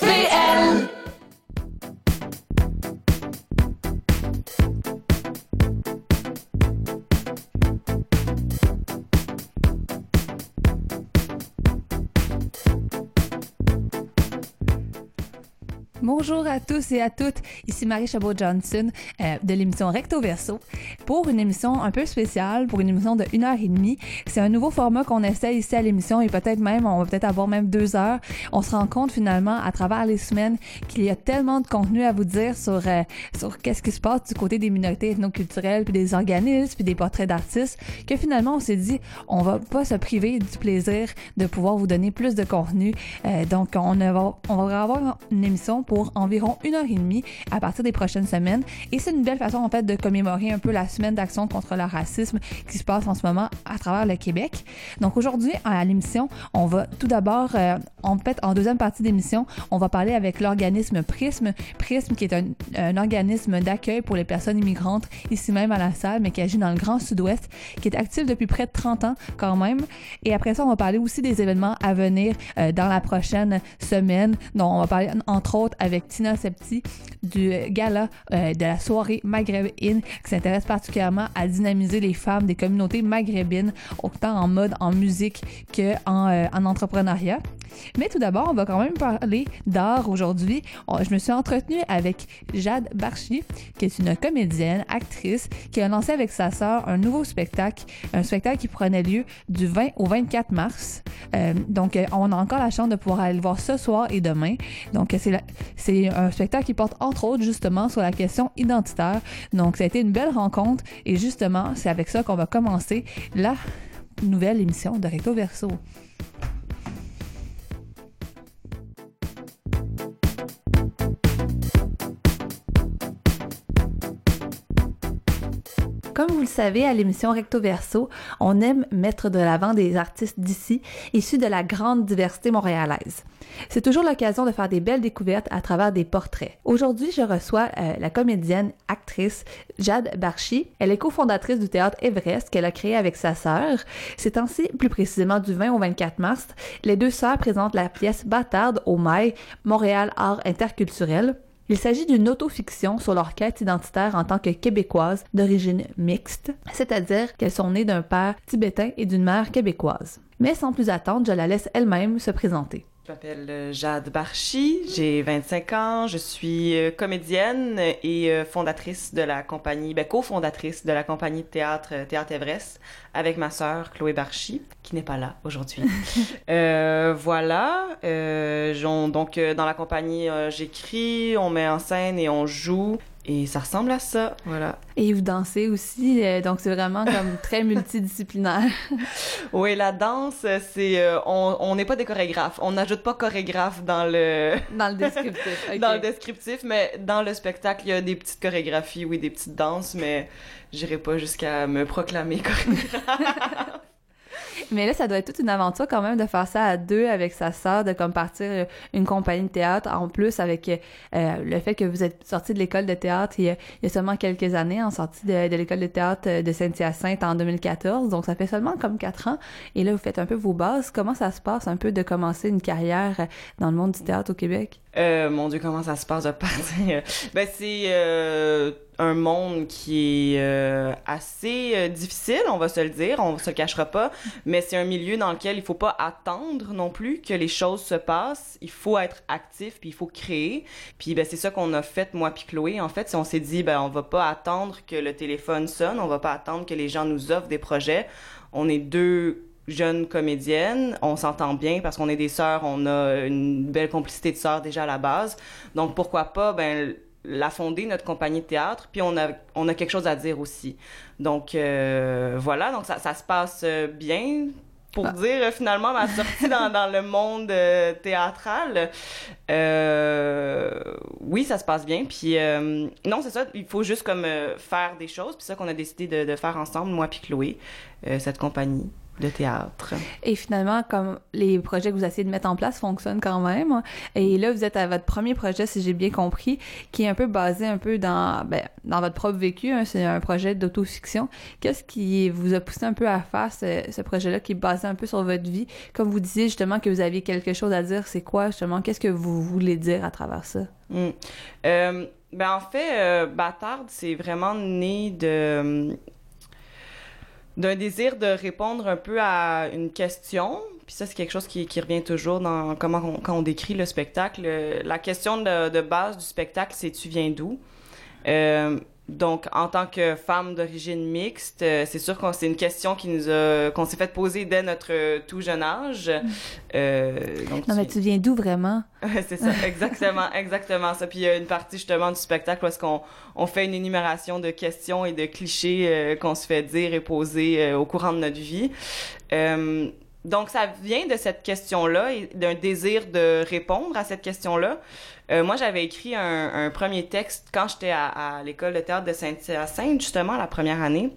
The end. Bonjour à tous et à toutes, ici Marie Chabot-Johnson euh, de l'émission Recto Verso pour une émission un peu spéciale, pour une émission de une heure et demie. C'est un nouveau format qu'on essaie ici à l'émission et peut-être même, on va peut-être avoir même deux heures. On se rend compte finalement à travers les semaines qu'il y a tellement de contenu à vous dire sur, euh, sur qu'est-ce qui se passe du côté des minorités ethnoculturelles, puis des organismes, puis des portraits d'artistes, que finalement on s'est dit, on va pas se priver du plaisir de pouvoir vous donner plus de contenu. Euh, donc on, va, on va avoir une émission pour environ une heure et demie à partir des prochaines semaines. Et c'est une belle façon, en fait, de commémorer un peu la semaine d'action contre le racisme qui se passe en ce moment à travers le Québec. Donc aujourd'hui, à l'émission, on va tout d'abord, euh, en fait, en deuxième partie d'émission, on va parler avec l'organisme Prisme. Prisme qui est un, organisme d'accueil pour les personnes immigrantes ici même à la salle, mais qui agit dans le Grand Sud-Ouest, qui est actif depuis près de 30 ans quand même. Et après ça, on va parler aussi des événements à venir euh, dans la prochaine semaine. Donc, on va parler entre autres avec Tina Septi du gala euh, de la soirée Maghreb qui s'intéresse particulièrement à dynamiser les femmes des communautés maghrébines autant en mode en musique que en, euh, en entrepreneuriat. Mais tout d'abord, on va quand même parler d'art aujourd'hui. Je me suis entretenue avec Jade Barchi, qui est une comédienne, actrice, qui a lancé avec sa sœur un nouveau spectacle, un spectacle qui prenait lieu du 20 au 24 mars. Euh, donc, on a encore la chance de pouvoir aller le voir ce soir et demain. Donc, c'est c'est un spectacle qui porte entre autres justement sur la question identitaire. Donc, ça a été une belle rencontre et justement, c'est avec ça qu'on va commencer la nouvelle émission de Recto Verso. Comme vous le savez, à l'émission Recto Verso, on aime mettre de l'avant des artistes d'ici, issus de la grande diversité montréalaise. C'est toujours l'occasion de faire des belles découvertes à travers des portraits. Aujourd'hui, je reçois euh, la comédienne, actrice Jade Barchi. Elle est cofondatrice du théâtre Everest qu'elle a créé avec sa sœur. C'est ainsi, plus précisément du 20 au 24 mars, les deux sœurs présentent la pièce Bâtarde au Mail, Montréal Art Interculturel. Il s'agit d'une autofiction sur leur quête identitaire en tant que québécoises d'origine mixte, c'est-à-dire qu'elles sont nées d'un père tibétain et d'une mère québécoise. Mais sans plus attendre, je la laisse elle-même se présenter. Je m'appelle euh, Jade Barchi, j'ai 25 ans, je suis euh, comédienne et euh, fondatrice de la compagnie, ben, cofondatrice de la compagnie de théâtre Théâtre Everest avec ma sœur Chloé Barchi, qui n'est pas là aujourd'hui. euh, voilà, euh, donc dans la compagnie, j'écris, on met en scène et on joue. Et ça ressemble à ça, voilà. Et vous dansez aussi, euh, donc c'est vraiment comme très multidisciplinaire. oui, la danse, c'est euh, on n'est pas des chorégraphes, on n'ajoute pas chorégraphe dans le dans le descriptif. Okay. dans le descriptif, mais dans le spectacle, il y a des petites chorégraphies, oui, des petites danses, mais j'irai pas jusqu'à me proclamer chorégraphe. Mais là, ça doit être toute une aventure quand même de faire ça à deux avec sa sœur, de comme partir euh, une compagnie de théâtre. En plus, avec euh, le fait que vous êtes sorti de l'école de théâtre il y, a, seulement quelques années, en sortie de, l'école de théâtre de Saint-Hyacinthe en 2014. Donc, ça fait seulement comme quatre ans. Et là, vous faites un peu vos bases. Comment ça se passe un peu de commencer une carrière dans le monde du théâtre au Québec? Euh, mon Dieu, comment ça se passe de partir? ben, c'est euh, un monde qui est euh, assez euh, difficile, on va se le dire, on se le cachera pas, mais c'est un milieu dans lequel il faut pas attendre non plus que les choses se passent. Il faut être actif, puis il faut créer. Puis ben, c'est ça qu'on a fait, moi puis Chloé, en fait. On s'est dit, ben, on va pas attendre que le téléphone sonne, on va pas attendre que les gens nous offrent des projets. On est deux jeune comédienne, on s'entend bien parce qu'on est des sœurs, on a une belle complicité de sœurs déjà à la base. Donc pourquoi pas ben la fonder notre compagnie de théâtre, puis on a on a quelque chose à dire aussi. Donc euh, voilà, donc ça, ça se passe bien pour ah. dire euh, finalement ma sortie dans, dans le monde euh, théâtral. Euh, oui, ça se passe bien. Puis euh, non, c'est ça. Il faut juste comme faire des choses. Puis ça qu'on a décidé de, de, faire ensemble, moi puis Chloé, cette compagnie. De théâtre. Et finalement, comme les projets que vous essayez de mettre en place fonctionnent quand même, et là, vous êtes à votre premier projet, si j'ai bien compris, qui est un peu basé un peu dans, ben, dans votre propre vécu, hein, c'est un projet d'autofiction. Qu'est-ce qui vous a poussé un peu à faire ce, projet-là qui est basé un peu sur votre vie? Comme vous disiez justement que vous aviez quelque chose à dire, c'est quoi justement? Qu'est-ce que vous voulez dire à travers ça? Hmm. Euh, ben en fait, euh, Bâtard, c'est vraiment né de d'un désir de répondre un peu à une question. Puis ça, c'est quelque chose qui, revient toujours dans comment on, quand on décrit le spectacle. La question de, de base du spectacle, c'est tu viens d'où? Euh, donc, en tant que femme d'origine mixte, euh, c'est sûr que c'est une question qui nous a, qu'on s'est fait poser dès notre tout jeune âge. Mm. Euh, donc non, mais tu viens d'où vraiment? c'est ça, exactement, exactement ça. Puis il y a une partie justement du spectacle où est-ce qu'on on fait une énumération de questions et de clichés euh, qu'on se fait dire et poser euh, au courant de notre vie. Donc, ça vient de cette question-là et d'un désir de répondre à cette question-là. Euh, moi, j'avais écrit un, un, premier texte quand j'étais à, à l'école de théâtre de Saint-Hyacinthe, justement, la première année.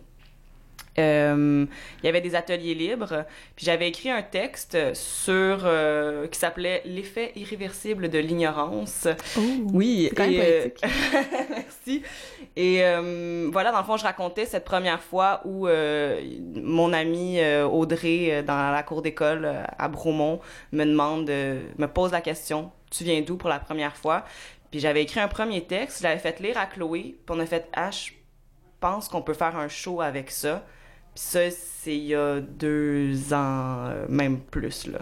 Euh, il y avait des ateliers libres, puis j'avais écrit un texte sur euh, qui s'appelait l'effet irréversible de l'ignorance. oui, c'est quand même poétique. merci. Et euh, voilà, dans le fond, je racontais cette première fois où mon amie Audrey dans la cour d'école à Bromont me demande, me pose la question tu viens d'où pour la première fois. Puis j'avais écrit un premier texte, je l'avais fait lire à Chloé, puis on a fait ah, je pense qu'on peut faire un show avec ça. Ça, c'est il y a deux ans, euh, même plus, là.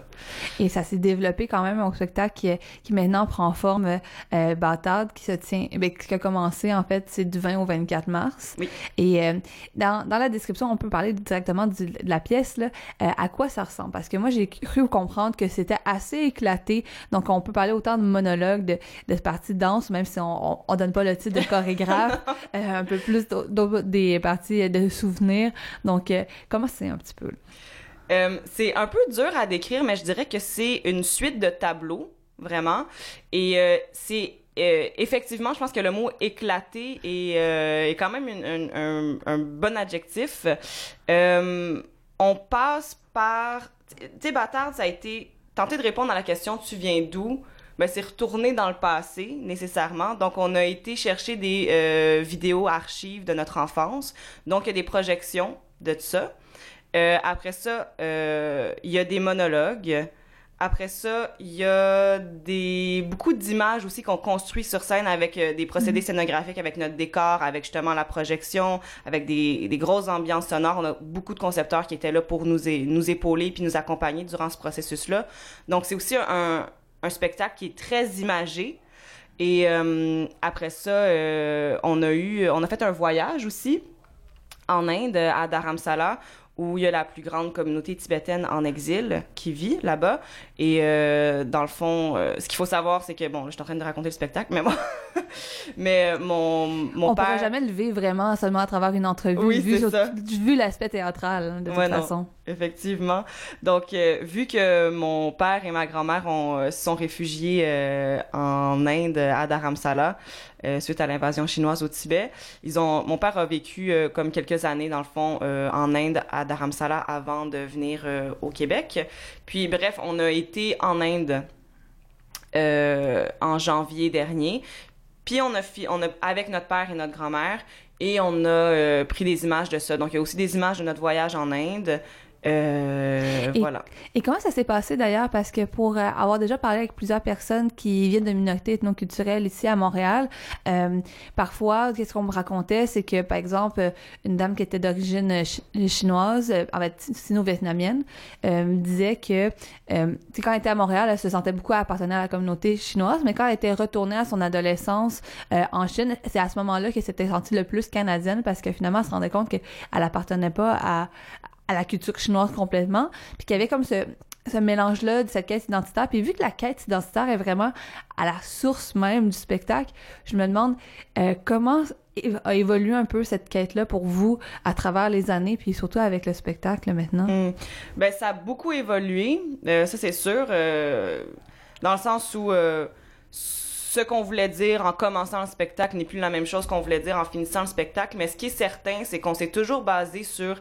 Et ça s'est développé quand même au spectacle qui, qui maintenant prend forme euh, bâtarde, qui se tient, ben, qui a commencé, en fait, c'est du 20 au 24 mars. Oui. Et euh, dans, dans la description, on peut parler directement de la pièce, là, euh, à quoi ça ressemble? Parce que moi, j'ai cru comprendre que c'était assez éclaté. Donc, on peut parler autant de monologue, de, de parties de danse, même si on, on, donne pas le titre de chorégraphe, un peu plus des parties de souvenirs. Donc, comment c'est un petit peu? Euh, c'est un peu dur à décrire, mais je dirais que c'est une suite de tableaux, vraiment. Et euh, c'est euh, effectivement, je pense que le mot éclaté est, quand même un, bon adjectif. on passe par... Tu sais, Bâtard, ça a été tenter de répondre à la question « Tu viens d'où? » Ben, c'est retourner dans le passé, nécessairement. Donc, on a été chercher des vidéos archives de notre enfance. Donc, il y a des projections de ça. Euh, après ça, euh, il y a des monologues. Après ça, il y a des beaucoup d'images aussi qu'on construit sur scène avec euh, des procédés mhm. scénographiques, avec notre décor, avec justement la projection, avec des, des grosses ambiances sonores. On a beaucoup de concepteurs qui étaient là pour nous, nous épauler puis nous accompagner durant ce processus-là. Donc, c'est aussi un, un spectacle qui est très imagé. Et après ça, on a eu, on a fait un voyage aussi en Inde, à Dharamsala, où il y a la plus grande communauté tibétaine en exil qui vit là-bas. Et euh, dans le fond, euh, ce qu'il faut savoir, c'est que, bon, je suis en train de raconter le spectacle, mais moi, mais euh, mon, mon On père... pourrait jamais le vivre vraiment seulement à travers une entrevue, oui, vu, vu l'aspect théâtral, hein, de toute façon. Effectivement. Donc, vu que mon père et ma grand-mère se sont réfugiés en Inde, à Dharamsala, suite à l'invasion chinoise au Tibet, ils ont... Mon père a vécu comme quelques années, dans le fond, en Inde, à Dharamsala avant de venir euh, au Québec. Puis bref, on a été en Inde euh, en janvier dernier. Puis on a, on a avec notre père et notre grand-mère et on a euh, pris des images de ça. Donc il y a aussi des images de notre voyage en Inde. Euh, et, voilà. Et comment ça s'est passé d'ailleurs? Parce que pour euh, avoir déjà parlé avec plusieurs personnes qui viennent de minorités ethnoculturelles ici à Montréal, euh, parfois, qu'est-ce qu'on me racontait, c'est que, par exemple, une dame qui était d'origine chinoise, en fait, sino-vietnamienne, disait que, quand elle était à Montréal, elle se sentait beaucoup appartenir à la communauté chinoise, mais quand elle était retournée à son adolescence en Chine, c'est à ce moment-là qu'elle s'était sentie le plus canadienne parce que finalement, elle se rendait compte qu'elle appartenait pas à, à la culture chinoise complètement, puis qu'il y avait comme ce, mélange-là de cette quête identitaire. Puis vu que la quête identitaire est vraiment à la source même du spectacle, je me demande euh, comment a évolué un peu cette quête-là pour vous à travers les années, puis surtout avec le spectacle maintenant? Hmm. Ben, ça a beaucoup évolué, euh, ça c'est sûr, euh, dans le sens où ce qu'on voulait dire en commençant le spectacle n'est plus la même chose qu'on voulait dire en finissant le spectacle, mais ce qui est certain, c'est qu'on s'est toujours basé sur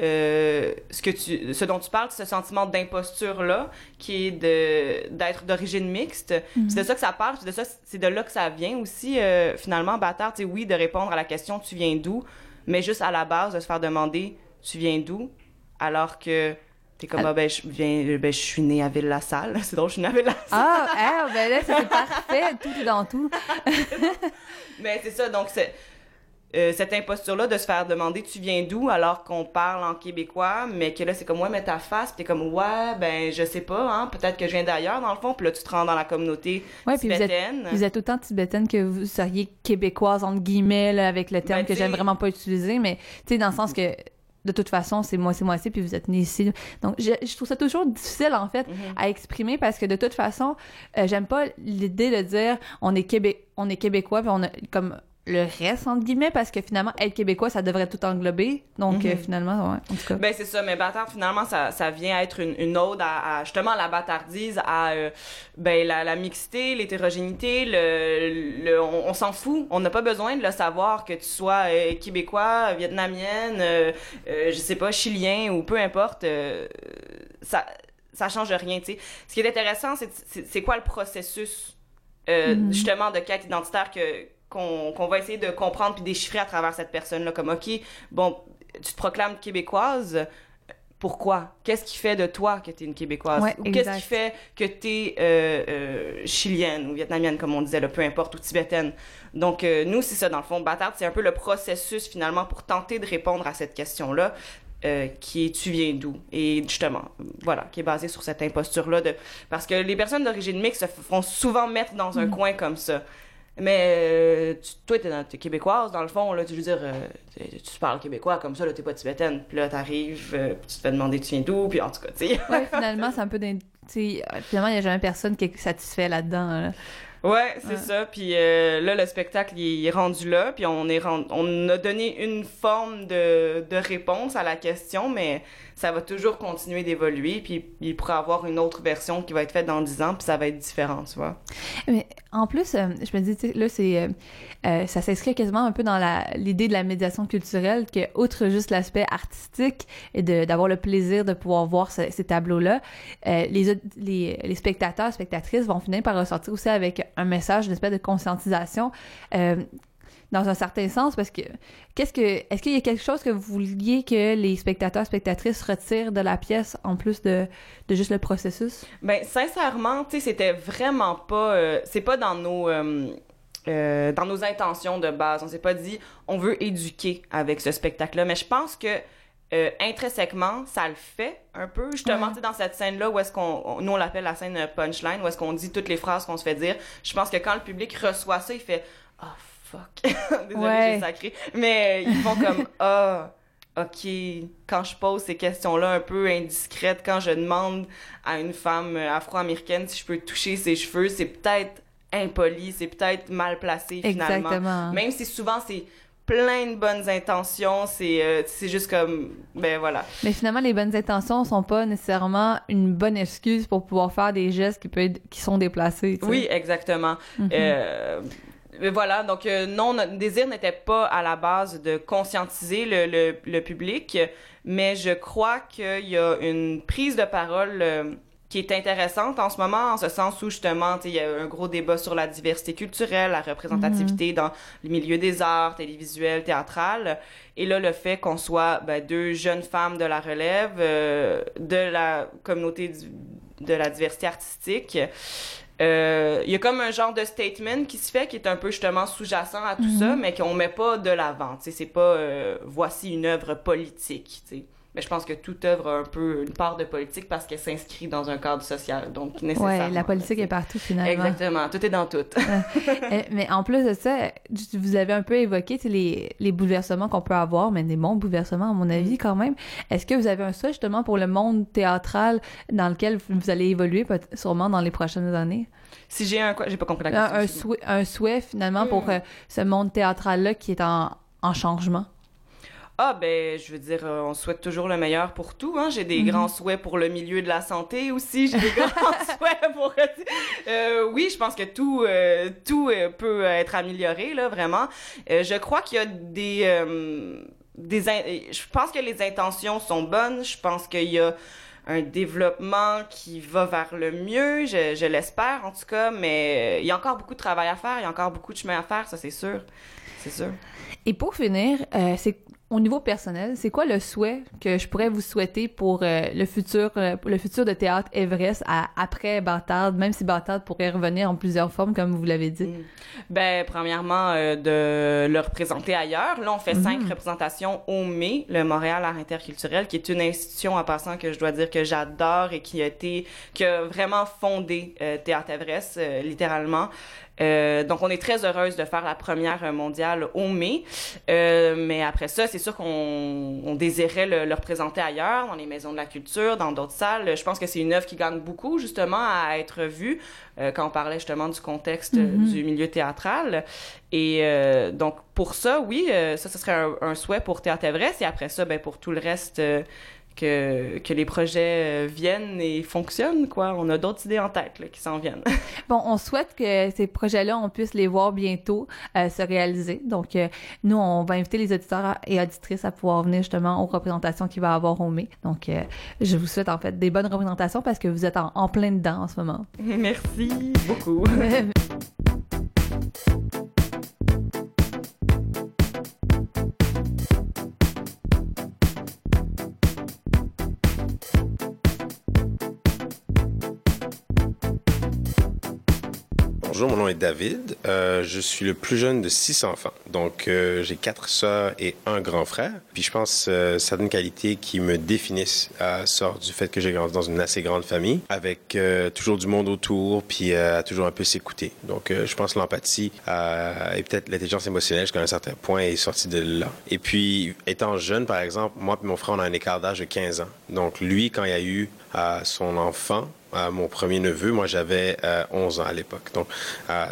euh, ce que tu, ce dont tu parles, ce sentiment d'imposture là, qui est de d'être d'origine mixte. Mhm. C'est de ça que ça parle, c'est de ça, c'est de là que ça vient aussi euh, finalement, bâtard. Tu oui, de répondre à la question tu viens d'où, mais juste à la base de se faire demander tu viens d'où, alors que T'es comme, ah, ben, je viens, ben, je suis née à Ville-la-Salle. C'est drôle, je suis née à Ville-la-Salle. Ah, ah, ben là, c'est parfait. Tout dans tout. Mais c'est ça, donc c'est, euh, cette imposture-là de se faire demander tu viens d'où alors qu'on parle en québécois, mais que là c'est comme ouais mais ta face, puis t'es comme ouais ben je sais pas, hein, peut-être que je viens d'ailleurs dans le fond, puis là tu te rends dans la communauté ouais, tibétaine. Vous, êtes, vous êtes autant tibétaine que vous seriez québécoise entre guillemets là, avec le terme ben, que j'aime vraiment pas utiliser, mais tu sais dans le sens que de toute façon, c'est moi, c'est moi aussi, puis vous êtes né ici. Donc, je, je, trouve ça toujours difficile, en fait, mm-hmm. à exprimer parce que de toute façon, euh, j'aime pas l'idée de dire on est, Québé on est québécois, puis on a comme le reste, entre guillemets, parce que finalement, être québécois, ça devrait tout englober. Donc, euh, mhm. finalement, ouais, en tout cas. Ben, c'est ça. Mais bâtard, finalement, ça, ça vient être une, une ode à, justement, la bâtardise, à, euh, ben, la, la mixité, l'hétérogénéité, le, le, on, s'en fout. On n'a pas besoin de le savoir que tu sois euh, québécois, vietnamienne, je sais pas, chilien ou peu importe. ça, ça change rien, tu sais. Ce qui est intéressant, c'est quoi le processus, mhm. justement, de quête identitaire que qu'on va essayer de comprendre puis déchiffrer à travers cette personne-là. Comme, OK, bon, tu te proclames québécoise, pourquoi? Qu'est-ce qui fait de toi que tu es une Québécoise? ou qu'est-ce qui fait que tu es euh, euh, chilienne ou vietnamienne, comme on disait, là, peu importe, ou tibétaine? Donc, euh, nous, c'est ça, dans le fond, Bâtard, c'est un peu le processus, finalement, pour tenter de répondre à cette question-là. qui est tu viens d'où? Et justement voilà qui est basé sur cette imposture là de parce que les personnes d'origine mixte se font souvent mettre dans un mm. coin comme ça mais euh, toi, t'es, dans, québécoise, dans le fond, là, tu veux dire, euh, tu parles québécois comme ça, là, t'es pas tibétaine. Puis là, t'arrives, euh, tu te fais demander tu viens d'où, puis en tout cas, tu sais. ouais, finalement, c'est un peu d'un. Finalement, il n'y a jamais personne qui est satisfait là-dedans. Ouais, c'est ça. Puis là, le spectacle il est rendu là, puis on est on a donné une forme de, de réponse à la question, mais ça va toujours continuer d'évoluer, puis il pourrait avoir une autre version qui va être faite dans 10 ans, puis ça va être différent, tu vois. Mais en plus, euh, je me dis, là, c'est, euh, euh, ça s'inscrit quasiment un peu dans l'idée de la médiation culturelle, que outre juste l'aspect artistique et d'avoir le plaisir de pouvoir voir ces tableaux-là, les, les, les, spectateurs, spectatrices vont finir par ressortir aussi avec un message, une espèce de conscientisation dans un certain sens parce que qu'est-ce que est-ce qu'il y a quelque chose que vous vouliez que les spectateurs spectatrices retirent de la pièce en plus de, de juste le processus? Ben sincèrement, tu sais c'était vraiment pas euh, c'est pas dans nos euh, euh, dans nos intentions de base, on s'est pas dit on veut éduquer avec ce spectacle là, mais je pense que intrinsèquement, ça le fait un peu. Justement, dans cette scène-là où est-ce qu'on, nous on l'appelle la scène punchline, où est-ce qu'on dit toutes les phrases qu'on se fait dire. Je pense que quand le public reçoit ça, il fait ah fuck. Désolée, j'ai sacré. Mais euh, ils font comme, ah, OK, quand je pose ces questions-là un peu indiscrètes, quand je demande à une femme afro-américaine si je peux toucher ses cheveux, c'est peut-être impoli, c'est peut-être mal placé finalement. Exactement. Même si souvent c'est plein de bonnes intentions, c'est euh, c'est juste comme ben voilà. Mais finalement les bonnes intentions sont pas nécessairement une bonne excuse pour pouvoir faire des gestes qui peuvent qui sont déplacés. Oui, exactement. Mm-hmm. euh, voilà, donc euh, non, notre désir n'était pas à la base de conscientiser le, le, public, mais je crois qu'il y a une prise de parole euh, qui est intéressante en ce moment, en ce sens où justement, il y a un gros débat sur la diversité culturelle, la représentativité mhm. dans le milieu des arts, télévisuels, théâtral. Et là, le fait qu'on soit ben, deux jeunes femmes de la relève, euh, de la communauté de la diversité artistique, euh, il y a comme un genre de statement qui se fait qui est un peu justement sous-jacent à tout mhm. ça, mais qu'on met pas de l'avant. C'est pas euh, voici une œuvre politique. Mais je pense que toute œuvre a un peu une part de politique parce qu'elle s'inscrit dans un cadre social. Donc, nécessairement. Oui, la politique est partout, finalement. Exactement. Tout est dans tout. Euh, mais en plus de ça, vous avez un peu évoqué les, les bouleversements qu'on peut avoir, mais des bons bouleversements, à mon avis, mm. quand même. Est-ce que vous avez un souhait, justement, pour le monde théâtral dans lequel vous allez évoluer, sûrement dans les prochaines années? Si j'ai un quoi? J'ai pas compris la question. Un, souhait, un souhait, finalement, pour mm. euh, ce monde théâtral-là qui est en, en changement? Ah ben, je veux dire, euh, on souhaite toujours le meilleur pour tout. Hein. J'ai des mhm. grands souhaits pour le milieu de la santé aussi. J'ai des grands souhaits pour. Euh, oui, je pense que tout, euh, tout peut être amélioré là, vraiment. je crois qu'il y a des des je pense que les intentions sont bonnes. Je pense qu'il y a un développement qui va vers le mieux, je, je l'espère en tout cas, mais il y a encore beaucoup de travail à faire, il y a encore beaucoup de chemin à faire, ça c'est sûr. C'est sûr. Et pour finir, euh, c'est au niveau personnel, c'est quoi le souhait que je pourrais vous souhaiter pour euh, le futur euh, le futur de théâtre Everest après Bâtard, même si Bâtard pourrait revenir en plusieurs formes comme vous l'avez dit? Mm. Ben premièrement de le représenter ailleurs. Là, on fait cinq mm. représentations au mai, le Montréal Art interculturel qui est une institution en passant que je dois dire que j'adore et qui a été qui a vraiment fondé Théâtre Everest littéralement. Euh, donc, on est très heureuse de faire la première mondiale au mai. Euh, mais après ça, c'est sûr qu'on on désirait le, le, représenter ailleurs, dans les maisons de la culture, dans d'autres salles. Je pense que c'est une œuvre qui gagne beaucoup, justement, à être vue euh, quand on parlait justement du contexte mm-hmm. du milieu théâtral. Et euh, donc, pour ça, oui, euh, ça, ce serait un, un, souhait pour Théâtre Everest. Et après ça, ben, pour tout le reste que, que les projets euh, viennent et fonctionnent, quoi. On a d'autres idées en tête là, qui s'en viennent. bon, on souhaite que ces projets-là, on puisse les voir bientôt euh, se réaliser. Donc, euh, nous, on va inviter les auditeurs et auditrices à pouvoir venir justement aux représentations qu'il va avoir au mai. Donc, je vous souhaite en fait des bonnes représentations parce que vous êtes en, en plein dedans en ce moment. Merci beaucoup. Bonjour, mon nom est David. Euh, je suis le plus jeune de six enfants. Donc, euh, j'ai quatre sœurs et un grand frère. Puis, je pense euh, certaines qualités qui me définissent euh, sortent du fait que j'ai grandi dans une assez grande famille, avec euh, toujours du monde autour, puis à toujours un peu s'écouter. Donc, je pense l'empathie et peut-être l'intelligence émotionnelle jusqu'à un certain point est sortie de là. Et puis, étant jeune, par exemple, moi et mon frère, on a un écart d'âge de 15 ans. Donc, lui, quand il a eu son enfant, mon premier neveu. Moi, j'avais 11 ans à l'époque. Donc,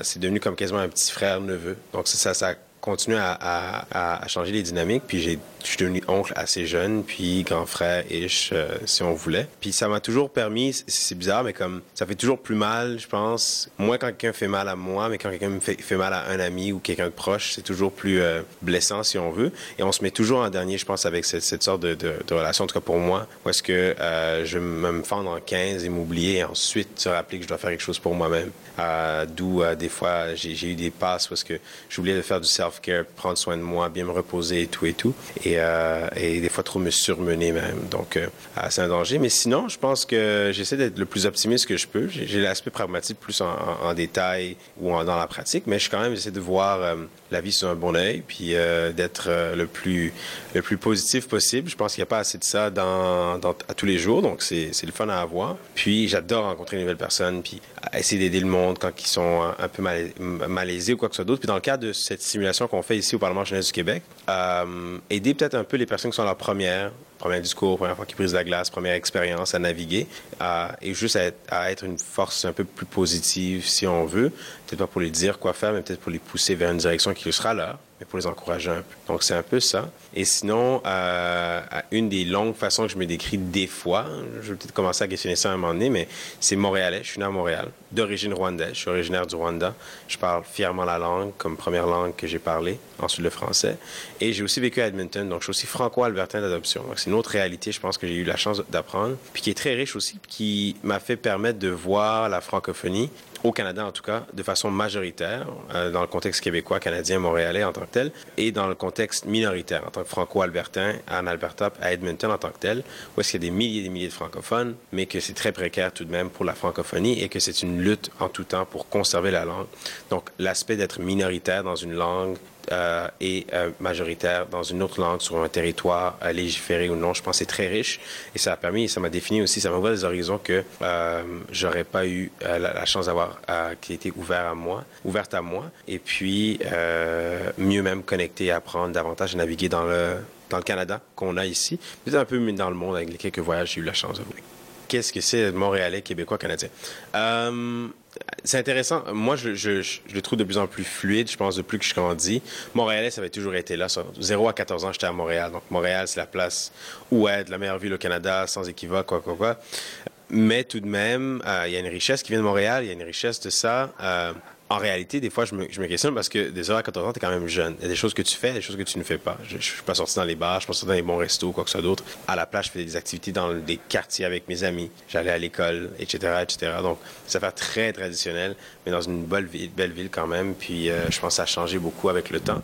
c'est devenu comme quasiment un petit frère neveu. Donc, ça, ça, ça continue à, changer les dynamiques. Puis j'ai, je suis devenu oncle assez jeune, puis grand frère ish, euh, si on voulait. Puis ça m'a toujours permis, c'est bizarre, mais comme ça fait toujours plus mal, je pense. Moins quand quelqu'un fait mal à moi, mais quand quelqu'un me fait, fait, mal à un ami ou quelqu'un de proche, c'est toujours plus euh, blessant si on veut. Et on se met toujours en dernier, je pense, avec cette, cette sorte de, relation, en tout cas pour moi, où est-ce que euh, je vais me fendre en 15 et m'oublier et ensuite se rappeler que je dois faire quelque chose pour moi-même. D'où des fois j'ai eu des passes parce que j'oubliais de faire du self prendre soin de moi, bien me reposer et tout et tout. Et, euh, des fois trop me surmener même. Donc, euh, c'est un danger. Mais sinon, je pense que j'essaie d'être le plus optimiste que je peux. J'ai l'aspect pragmatique plus en, détail ou dans la pratique, mais je quand même j'essaie de voir euh, la vie sous un bon œil, puis d'être le plus le plus positif possible. Je pense qu'il n'y a pas assez de ça à tous les jours, donc c'est le fun à avoir. Puis j'adore rencontrer de nouvelles personnes, puis essayer d'aider le monde quand ils sont un, peu mal, malaisés ou quoi que ce soit d'autre. Puis dans le cadre de cette simulation qu'on fait ici au Parlement jeunesse du Québec, euh, aider peut-être un peu les personnes qui sont la première premier discours, première fois qu'ils brisent la glace, première expérience à naviguer, et juste à être, une force un peu plus positive si on veut. Peut-être pas pour les dire quoi faire, mais peut-être pour les pousser vers une direction qui sera là, mais pour les encourager un peu. Donc c'est un peu ça. Et sinon, une des longues façons que je me décris des fois, je vais peut-être commencer à questionner ça à un moment donné, mais c'est montréalais. Je suis né à Montréal, d'origine rwandaise. Je suis originaire du Rwanda. Je parle fièrement la langue comme première langue que j'ai parlé, ensuite le français. Et j'ai aussi vécu à Edmonton, donc je suis aussi franco-albertain d'adoption. Donc c'est une autre réalité, je pense que j'ai eu la chance d'apprendre, puis qui est très riche aussi, qui m'a fait permettre de voir la francophonie au Canada en tout cas, de façon majoritaire, euh, dans le contexte québécois, canadien, montréalais en tant que tel, et dans le contexte minoritaire, en tant que franco-albertain, en Alberta, à Edmonton en tant que tel, où est-ce qu'il y a des milliers et des milliers de francophones, mais que c'est très précaire tout de même pour la francophonie et que c'est une lutte en tout temps pour conserver la langue. Donc, l'aspect d'être minoritaire dans une langue euh, et euh, majoritaire dans une autre langue sur un territoire euh, légiféré ou non. Je pense que c'est très riche et ça a permis, ça m'a défini aussi, ça m'a ouvert des horizons que euh, j'aurais pas eu la, la, chance d'avoir qui été ouvert à moi, ouverte à moi. Et puis mieux même connecter, apprendre davantage à naviguer dans le Canada qu'on a ici, peut-être un peu dans le monde avec les quelques voyages j'ai eu la chance de voir. Qu'est-ce que c'est Montréalais, Québécois, Canadien? C'est intéressant. Moi, je, le trouve de plus en plus fluide, je pense, depuis que je grandis. Montréalais, ça avait toujours été là. 0 à 14 ans, j'étais à Montréal. Donc, Montréal, c'est la place où être, la meilleure ville au Canada, sans équivoque, quoi, quoi, quoi. mais tout de même, il y a une richesse qui vient de Montréal, il y a une richesse de ça en réalité, des fois, je me, je me questionne parce que des heures à 14 ans, t'es quand même jeune. Il y a des choses que tu fais, des choses que tu ne fais pas. Je, ne suis pas sorti dans les bars, je suis pas sorti dans les bons restos, quoi que ce soit d'autre. À la plage, je faisais des activités dans des quartiers avec mes amis. J'allais à l'école, etc., etc. Donc, ça fait très traditionnel, mais dans une belle ville, belle ville quand même. Puis, euh, je pense que ça a changé beaucoup avec le temps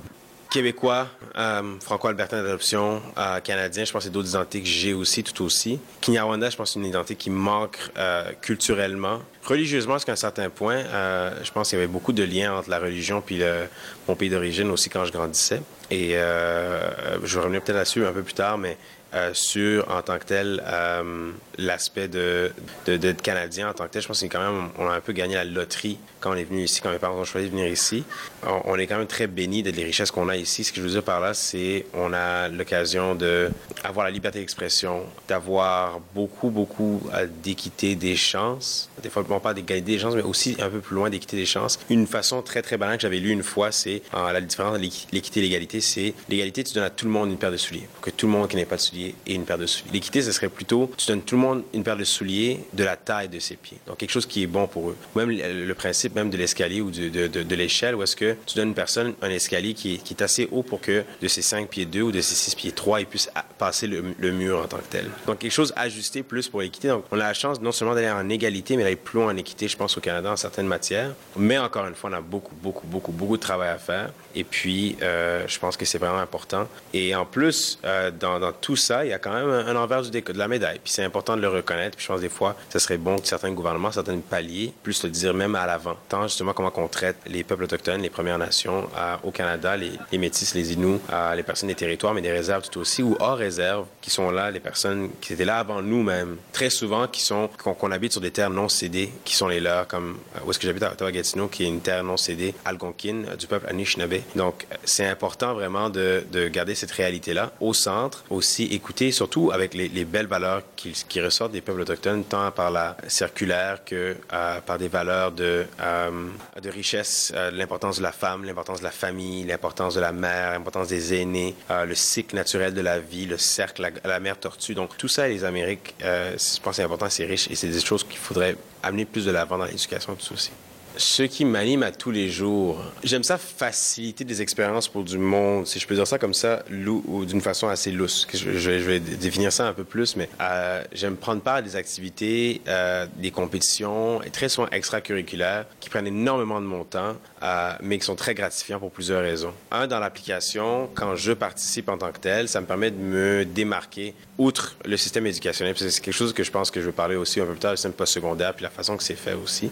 québécois, euh, franco-albertain d'adoption, euh, canadien, je pense que c'est d'autres identités que j'ai aussi, tout aussi. Kinyarwanda, je pense que c'est une identité qui manque euh, culturellement. Religieusement, jusqu'à un certain point, euh, je pense qu'il y avait beaucoup de liens entre la religion puis le, mon pays d'origine aussi quand je grandissais. Et euh, je vais revenir peut-être là-dessus un peu plus tard, mais euh, sur, en tant que tel, euh, l'aspect de, d'être Canadien en tant que tel. Je pense qu'on quand même, on a un peu gagné la loterie quand on est venu ici, quand mes parents ont choisi de venir ici. On, est quand même très béni de les richesses qu'on a ici. Ce que je veux dire par là, c'est on a l'occasion de avoir la liberté d'expression, d'avoir beaucoup, beaucoup euh, d'équité des chances. Des fois, on parle d'égalité des chances, mais aussi un peu plus loin d'équité des chances. Une façon très, très banale que j'avais lu une fois, c'est la différence entre l'équité et l'égalité, c'est l'égalité, tu donnes à tout le monde une paire de souliers. Pour que tout le monde qui n'ait pas de souliers et une paire de souliers. L'équité, ce serait plutôt, tu donnes tout le monde une paire de souliers de la taille de ses pieds. Donc, quelque chose qui est bon pour eux. Même le principe même de l'escalier ou de, de, l'échelle, où est-ce que tu donnes une personne un escalier qui est, assez haut pour que de ses 5 pieds 2 ou de ses 6 pieds 3, il puisse passer le, le, mur en tant que tel. Donc, quelque chose ajusté plus pour l'équité. Donc, on a la chance non seulement d'aller en égalité, mais d'aller plus loin en équité, je pense, au Canada en certaines matières. Mais encore une fois, on a beaucoup, beaucoup, beaucoup, beaucoup de travail à faire. Et puis, euh, je pense que c'est vraiment important. Et en plus, euh, dans, dans, tout ça, il y a quand même un, un envers du de la médaille. Puis c'est important de le reconnaître. Puis je pense des fois, ce serait bon que certains gouvernements, certains paliers, puissent le dire même à l'avant. Tant justement comment on traite les peuples autochtones, les Premières Nations euh, au Canada, les, les, Métis, les Inuits, les personnes des territoires, mais des réserves tout aussi, ou hors réserve, qui sont là, les personnes qui étaient là avant nous-mêmes. Très souvent, qui sont, qu'on qu habite sur des terres non cédées, qui sont les leurs, comme où est-ce que j'habite à Ottawa-Gatineau, qui est une terre non cédée, algonquine, du peuple Anishinaabe. Donc, c'est important vraiment de garder cette réalité-là au centre, aussi écouter, surtout avec les, les belles valeurs qui, ressortent des peuples autochtones, tant par la circulaire que euh, par des valeurs de, euh, de richesse, euh, l'importance de la femme, l'importance de la famille, l'importance de la mère, l'importance des aînés, le cycle naturel de la vie, le cercle, la, mère tortue. Donc, tout ça, les Amériques, je pense c'est important, c'est riche et c'est des choses qu'il faudrait amener plus de l'avant dans l'éducation, ça aussi ce qui m'anime à tous les jours. J'aime ça faciliter des expériences pour du monde, si je peux dire ça comme ça, d'une façon assez lousse. Je, vais définir ça un peu plus, mais euh, j'aime prendre part à des activités, euh, des compétitions, et très souvent extracurriculaires, qui prennent énormément de mon temps, euh, mais qui sont très gratifiants pour plusieurs raisons. Un, dans l'application, quand je participe en tant que tel, ça me permet de me démarquer outre le système éducationnel. C'est quelque chose que je pense que je veux parler aussi un peu plus tard, le système postsecondaire, puis la façon que c'est fait aussi.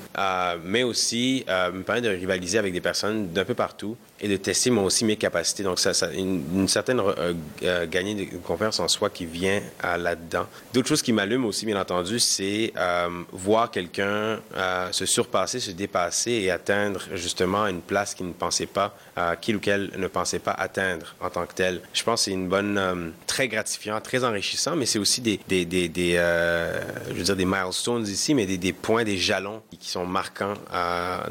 mais aussi euh, me permet de rivaliser avec des personnes d'un peu partout et de tester moi aussi mes capacités. Donc, ça, ça une, une certaine euh, euh, gagner de confiance en soi qui vient là-dedans. D'autres choses qui m'allument aussi, bien entendu, c'est euh, voir quelqu'un euh, se surpasser, se dépasser et atteindre justement une place qu'il ne pensait pas, qu'il ou qu'elle ne pensait pas atteindre en tant que tel. Je pense que c'est une bonne, très gratifiant, très enrichissant, mais c'est aussi des, des, des, des je veux dire des milestones ici, mais des, des points, des jalons qui sont marquants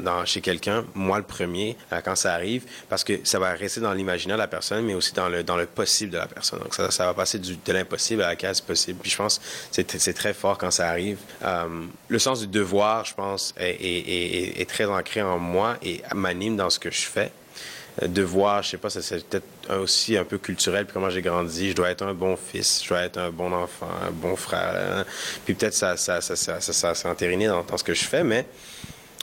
dans, chez quelqu'un. Moi, le premier, quand ça arrive parce que ça va rester dans l'imaginaire de la personne, mais aussi dans le, dans le possible de la personne. Donc, ça, ça va passer de l'impossible à la case possible. Puis, je pense que c'est très fort quand ça arrive. Euh, le sens du devoir, je pense, est, est, très ancré en moi et m'anime dans ce que je fais. Devoir, je sais pas, c'est peut-être aussi un peu culturel, puis comment j'ai grandi. Je dois être un bon fils, je dois être un bon enfant, un bon frère. Hein. Puis peut-être ça, ça, ça, ça, ça, ça s'est entériné dans, dans ce que je fais, mais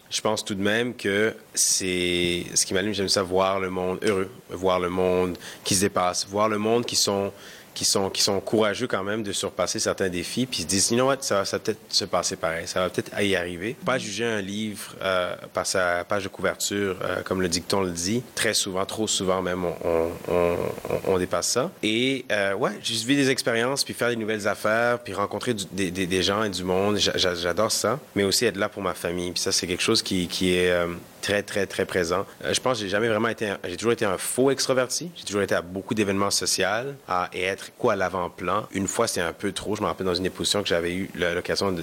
je pense tout de même que c'est ce qui m'allume, j'aime ça voir le monde heureux, voir le monde qui se dépasse, voir le monde qui sont qui sont qui sont courageux quand même de surpasser certains défis puis se disent you know what, ça, ça va peut-être se passer pareil ça va peut-être y arriver. Pas juger un livre euh, par sa page de couverture euh, comme le dicton le dit. Très souvent trop souvent même on, on, dépasse ça. Et euh, ouais juste vivre des expériences puis faire des nouvelles affaires puis rencontrer des, des, des, gens et du monde. J'adore ça mais aussi être là pour ma famille. Puis ça c'est quelque chose qui, qui est très, très, très présent. Euh, je pense que j'ai jamais vraiment été, j'ai toujours été un faux extroverti. J'ai toujours été à beaucoup d'événements sociaux à, et être quoi à l'avant-plan. Une fois, c'était un peu trop. Je me rappelle dans une déposition que j'avais eu l'occasion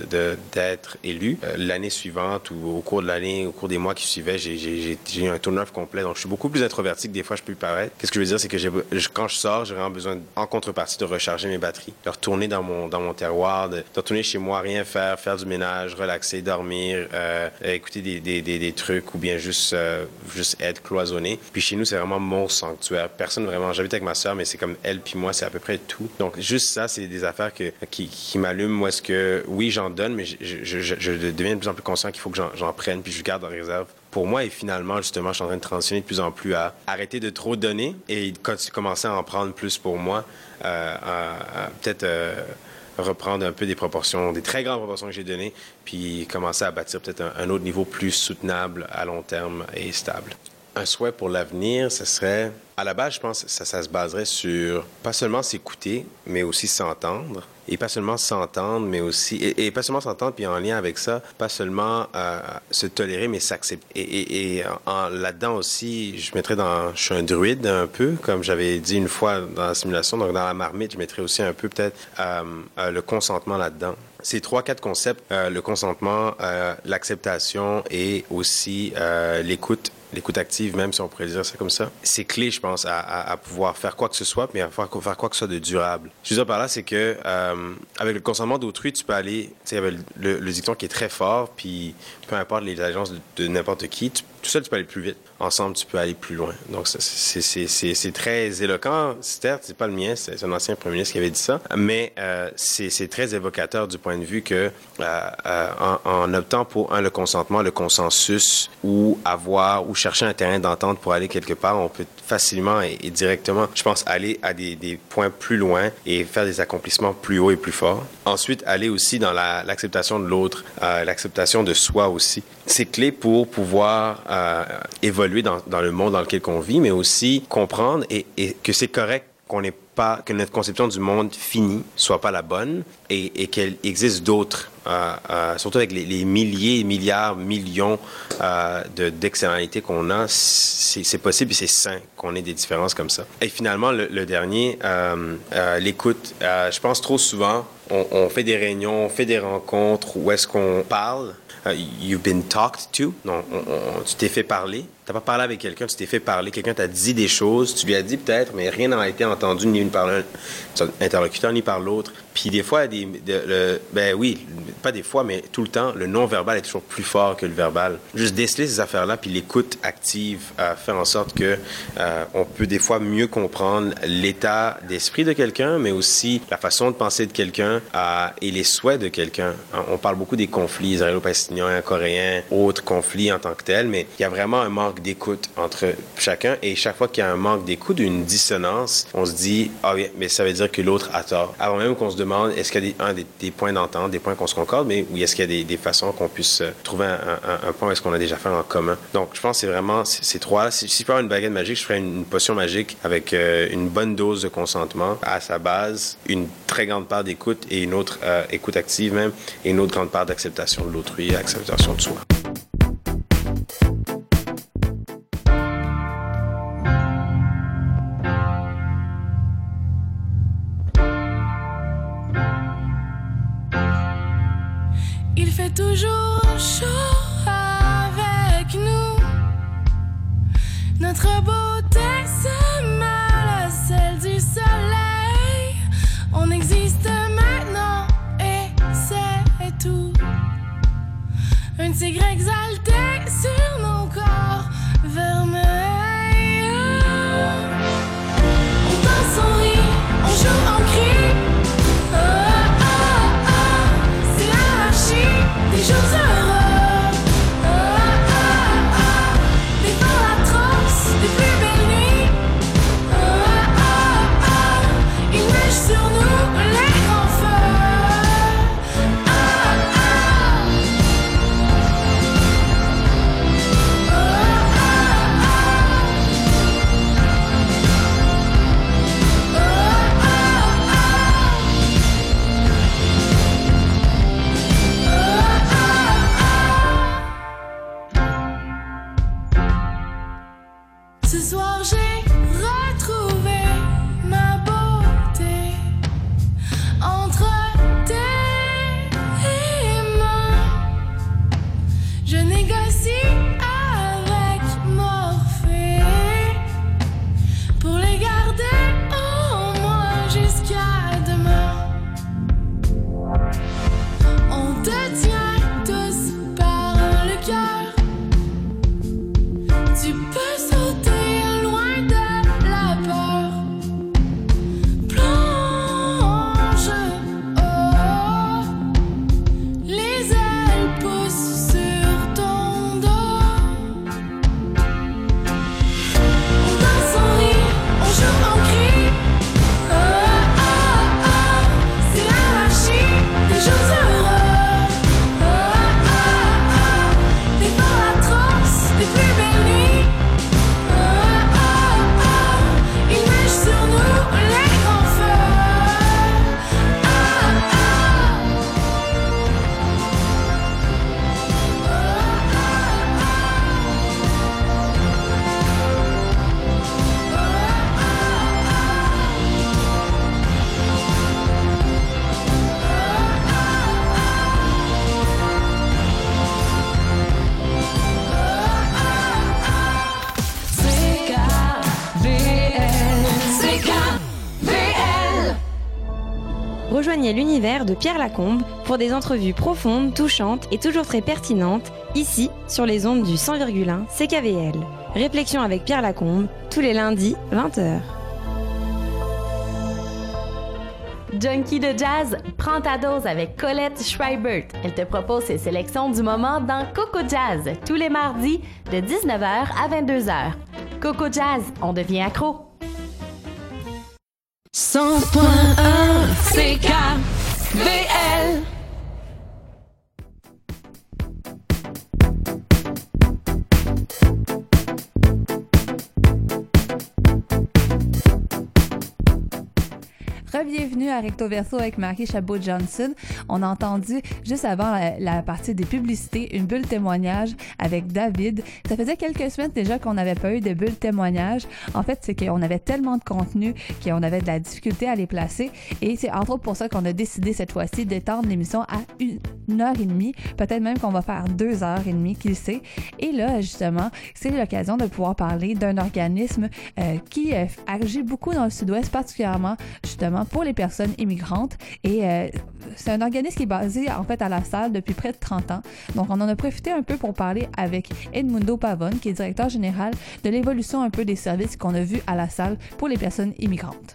d'être élu. Euh, l'année suivante ou au cours de l'année, au cours des mois qui suivaient, j'ai, eu un tournoi complet. Donc, je suis beaucoup plus introverti que des fois je peux paraître. Qu'est-ce que je veux dire, c'est que quand je sors, j'ai vraiment besoin, en contrepartie, de recharger mes batteries, de retourner dans mon, dans mon terroir, de, retourner chez moi, rien faire, faire du ménage, relaxer, dormir, euh, écouter des, des, des, trucs ou bien juste, euh, juste être cloisonné. Puis chez nous, c'est vraiment mon sanctuaire. Personne vraiment. J'habite avec ma soeur, mais c'est comme elle puis moi, c'est à peu près tout. Donc, juste ça, c'est des affaires que, qui, qui m'allument. Moi, est-ce que, oui, j'en donne, mais je, je, deviens de plus en plus conscient qu'il faut que j'en prenne puis je garde en réserve pour moi. Et finalement, justement, je suis en train de transitionner de plus en plus à arrêter de trop donner et commencer à en prendre plus pour moi, euh, peut-être euh, reprendre un peu des proportions, des très grandes proportions que j'ai données, puis commencer à bâtir peut-être un, un, autre niveau plus soutenable à long terme et stable. Un souhait pour l'avenir, ce serait, à la base, je pense que ça, se baserait sur pas seulement s'écouter, mais aussi s'entendre. Et pas seulement s'entendre, mais aussi, et, pas seulement s'entendre, puis en lien avec ça, pas seulement euh, se tolérer, mais s'accepter. Et, là-dedans aussi, je mettrais dans, je suis un druide un peu, comme j'avais dit une fois dans la simulation, donc dans la marmite, je mettrais aussi un peu peut-être euh, euh, le consentement là-dedans. Ces trois, quatre concepts, le consentement, l'acceptation et aussi l'écoute l'écoute active, même si on pourrait dire ça comme ça, c'est clé, je pense, à, pouvoir faire quoi que ce soit, mais à faire, faire quoi que ce soit de durable. Ce que je veux dire par là, c'est que euh, avec le consentement d'autrui, tu peux aller, tu sais, le, le, dicton qui est très fort, puis peu importe les agences de, de n'importe qui, tu, tout seul, tu peux aller plus vite. Ensemble, tu peux aller plus loin. Donc, c'est très éloquent. Certes, c'est pas le mien, c'est un ancien premier ministre qui avait dit ça, mais euh, c'est très évocateur du point de vue que euh, euh, en, optant pour un le consentement, le consensus, ou avoir ou chercher un terrain d'entente pour aller quelque part, on peut facilement et, directement, je pense, aller à des, points plus loin et faire des accomplissements plus hauts et plus forts. Ensuite, aller aussi dans l'acceptation la, de l'autre, l'acceptation de soi aussi. C'est clé pour pouvoir euh, évoluer dans, le monde dans lequel on vit, mais aussi comprendre et, que c'est correct qu'on n'ait pas que notre conception du monde fini soit pas la bonne et, et qu'il existe d'autres, euh, euh, surtout avec les, milliers, milliards, millions euh, d'externalités qu'on a, c'est possible et c'est sain qu'on ait des différences comme ça. Et finalement, le, dernier, l'écoute. je pense trop souvent, on, on, fait des réunions, on fait des rencontres où est-ce qu'on parle. You've been talked to? Non, on, on, tu t'es fait parler? T'as pas parlé avec quelqu'un, tu t'es fait parler. Quelqu'un t'a dit des choses, tu lui as dit peut-être, mais rien n'a été entendu ni par l'un ni par l'autre. Puis des fois, des, de, le, ben oui, pas des fois, mais tout le temps, le non-verbal est toujours plus fort que le verbal. Juste déceler ces affaires-là, puis l'écoute active euh, fait en sorte que euh, on peut des fois mieux comprendre l'état d'esprit de quelqu'un, mais aussi la façon de penser de quelqu'un euh, et les souhaits de quelqu'un. On parle beaucoup des conflits israélo-palestiniens, coréens, autres conflits en tant que tels, mais il y a vraiment un manque d'écoute entre chacun et chaque fois qu'il y a un manque d'écoute, une dissonance, on se dit, ah oui, mais ça veut dire que l'autre a tort. Avant même qu'on se demande est-ce qu'il y a des, points d'entente, des points qu'on se concorde, mais oui, est-ce qu'il y a des, façons qu'on puisse trouver un, un, un point est-ce qu'on a déjà fait en commun. Donc, je pense que c'est vraiment ces trois. Si, je peux avoir une baguette magique, je ferais une, une potion magique avec euh, une bonne dose de consentement à sa base, une très grande part d'écoute et une autre euh, écoute active même, et une autre grande part d'acceptation de l'autrui et acceptation de soi. Pierre Lacombe pour des entrevues profondes, touchantes et toujours très pertinentes, ici, sur les ondes du 100,1 CKVL. Réflexion avec Pierre Lacombe, tous les lundis, 20h. Junkie de jazz, prends ta dose avec Colette Schreibert. Elle te propose ses sélections du moment dans Coco Jazz, tous les mardis de 19h à 22h. Coco Jazz, on devient accro. 100.1 CKVL Bienvenue à Recto Verso avec Marie Chabot-Johnson. On a entendu juste avant la, la partie des publicités une bulle témoignage avec David. Ça faisait quelques semaines déjà qu'on n'avait pas eu de bulle témoignage. En fait, c'est qu'on avait tellement de contenu qu'on avait de la difficulté à les placer. Et c'est entre autres pour ça qu'on a décidé cette fois-ci d'étendre l'émission à une heure et demie. Peut-être même qu'on va faire deux heures et demie, qui sait. Et là, justement, c'est l'occasion de pouvoir parler d'un organisme euh, qui euh, agit beaucoup dans le sud-ouest, particulièrement justement pour les personnes immigrantes. Et euh, c'est un organisme qui est basé en fait à la salle depuis près de 30 ans. Donc on en a profité un peu pour parler avec Edmundo Pavone, qui est directeur général de l'évolution un peu des services qu'on a vus à la salle pour les personnes immigrantes.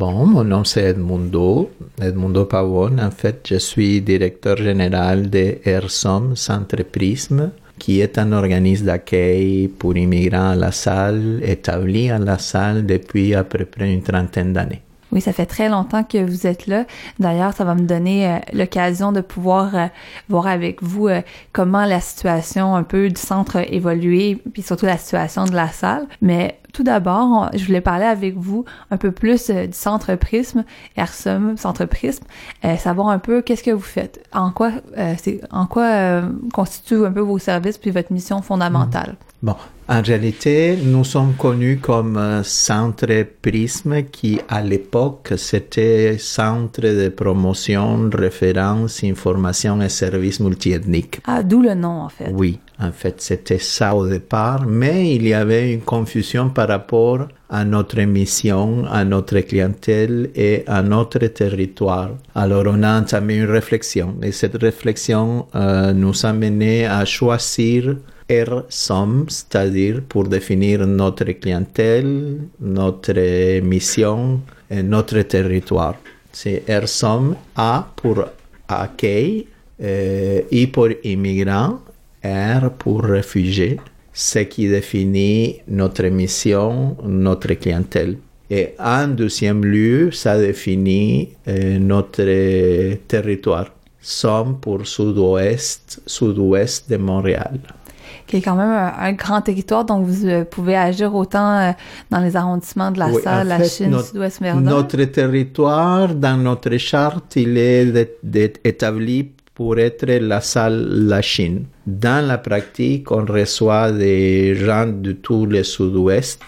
Bon, mon nom c'est Edmundo, Edmundo Pavone. En fait, je suis directeur général de ERSOM Centre Prisme, qui est un organisme d'accueil pour immigrants à la salle, établi à la salle depuis à peu près une trentaine d'années. Oui, ça fait très longtemps que vous êtes là. D'ailleurs, ça va me donner euh, l'occasion de pouvoir euh, voir avec vous euh, comment la situation un peu du centre a évolué, puis surtout la situation de la salle. Mais tout d'abord, je voulais parler avec vous un peu plus euh, du centre Prisme, RSUM, centre Prisme, euh, savoir un peu qu'est-ce que vous faites, en quoi, euh, c'est, en quoi euh, constituent un peu vos services puis votre mission fondamentale? Bon, en réalité, nous sommes connus comme Centre Prisme, qui à l'époque c'était Centre de promotion, référence, information et services multiethniques. Ah, d'où le nom en fait. Oui, en fait, c'était ça au départ, mais il y avait une confusion par rapport à notre mission, à notre clientèle et à notre territoire. Alors, on a entamé une réflexion et cette réflexion euh, nous a mené à choisir RSOM, c'est-à-dire pour définir notre clientèle, notre mission et notre territoire. C'est RSOM A pour accueil, euh, I pour immigrant, R pour réfugié, ce qui définit notre mission, notre clientèle. Et en deuxième lieu, ça définit euh, notre territoire. Somme pour sud-ouest, sud-ouest de Montréal. qui est quand même un, un grand territoire, donc vous euh, pouvez agir autant euh, dans les arrondissements de la Oui, Salle, la fait, Chine, notre- Sud-Ouest Verdun. Notre territoire, dans notre charte, il est de- établi pour être la salle La Chine. Dans la pratique, on reçoit des gens de tout le sud-ouest,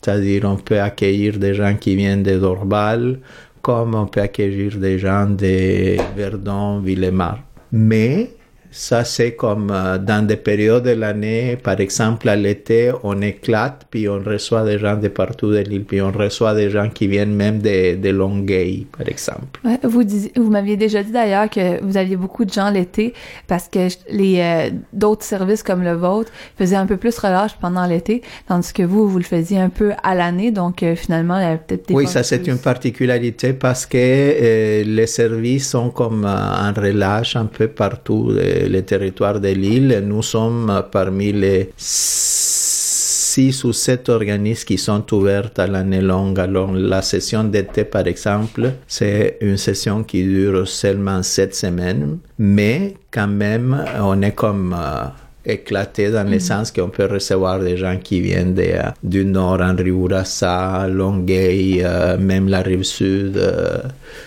c'est-à-dire on peut accueillir des gens qui viennent de Dorval, comme on peut accueillir des gens de Verdun, Villemar. Mais ça, c'est comme euh, dans des périodes de l'année, par exemple à l'été, on éclate, puis on reçoit des gens de partout de l'île, puis on reçoit des gens qui viennent même de, de Longueuil, par exemple. Ouais, vous disiez- vous m'aviez déjà dit d'ailleurs que vous aviez beaucoup de gens l'été parce que les euh, d'autres services comme le vôtre faisaient un peu plus relâche pendant l'été, tandis que vous, vous le faisiez un peu à l'année, donc euh, finalement, il y avait peut-être des Oui, ça c'est une particularité parce que les services sont comme en relâche un peu partout les territoires de l'île. Nous sommes parmi les six ou sept organismes qui sont ouverts à l'année longue. Alors la session d'été, par exemple, c'est une session qui dure seulement sept semaines, mais quand même, on est comme... euh, éclaté dans le sens qu'on peut recevoir des gens qui viennent de, euh, du nord, en Riurassa, Longueuil, euh, même la rive sud. euh,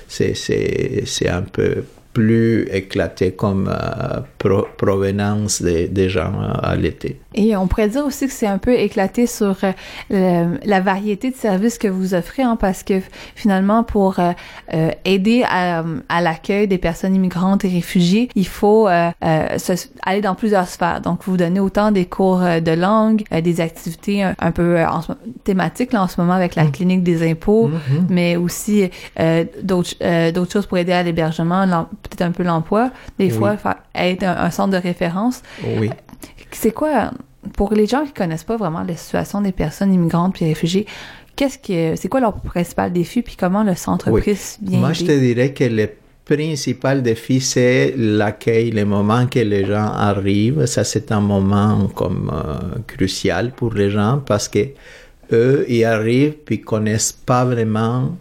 c'est un peu plus éclaté comme euh, pro- provenance des, des gens euh, à l'été. Et on pourrait dire aussi que c'est un peu éclaté sur euh, la variété de services que vous offrez, hein, parce que finalement, pour aider à, à l'accueil des personnes immigrantes et réfugiées, il faut se- aller dans plusieurs sphères. Donc, vous donnez autant des cours de langue, des activités un, un peu en thématiques là, en ce moment avec la clinique des impôts, mais aussi d'autres choses pour aider à l'hébergement, peut-être un peu l'emploi, des Oui. fois être un, un centre de référence. Oui. C'est quoi, pour les gens qui connaissent pas vraiment la situation des personnes immigrantes puis réfugiés, qu'est-ce que, c'est quoi leur principal défi puis comment le centre Oui. PRIS vient Moi, je te dirais que le principal défi, c'est l'accueil, le moment que les gens arrivent. Ça, c'est un moment comme euh, crucial pour les gens parce que eux, ils arrivent puis connaissent pas vraiment.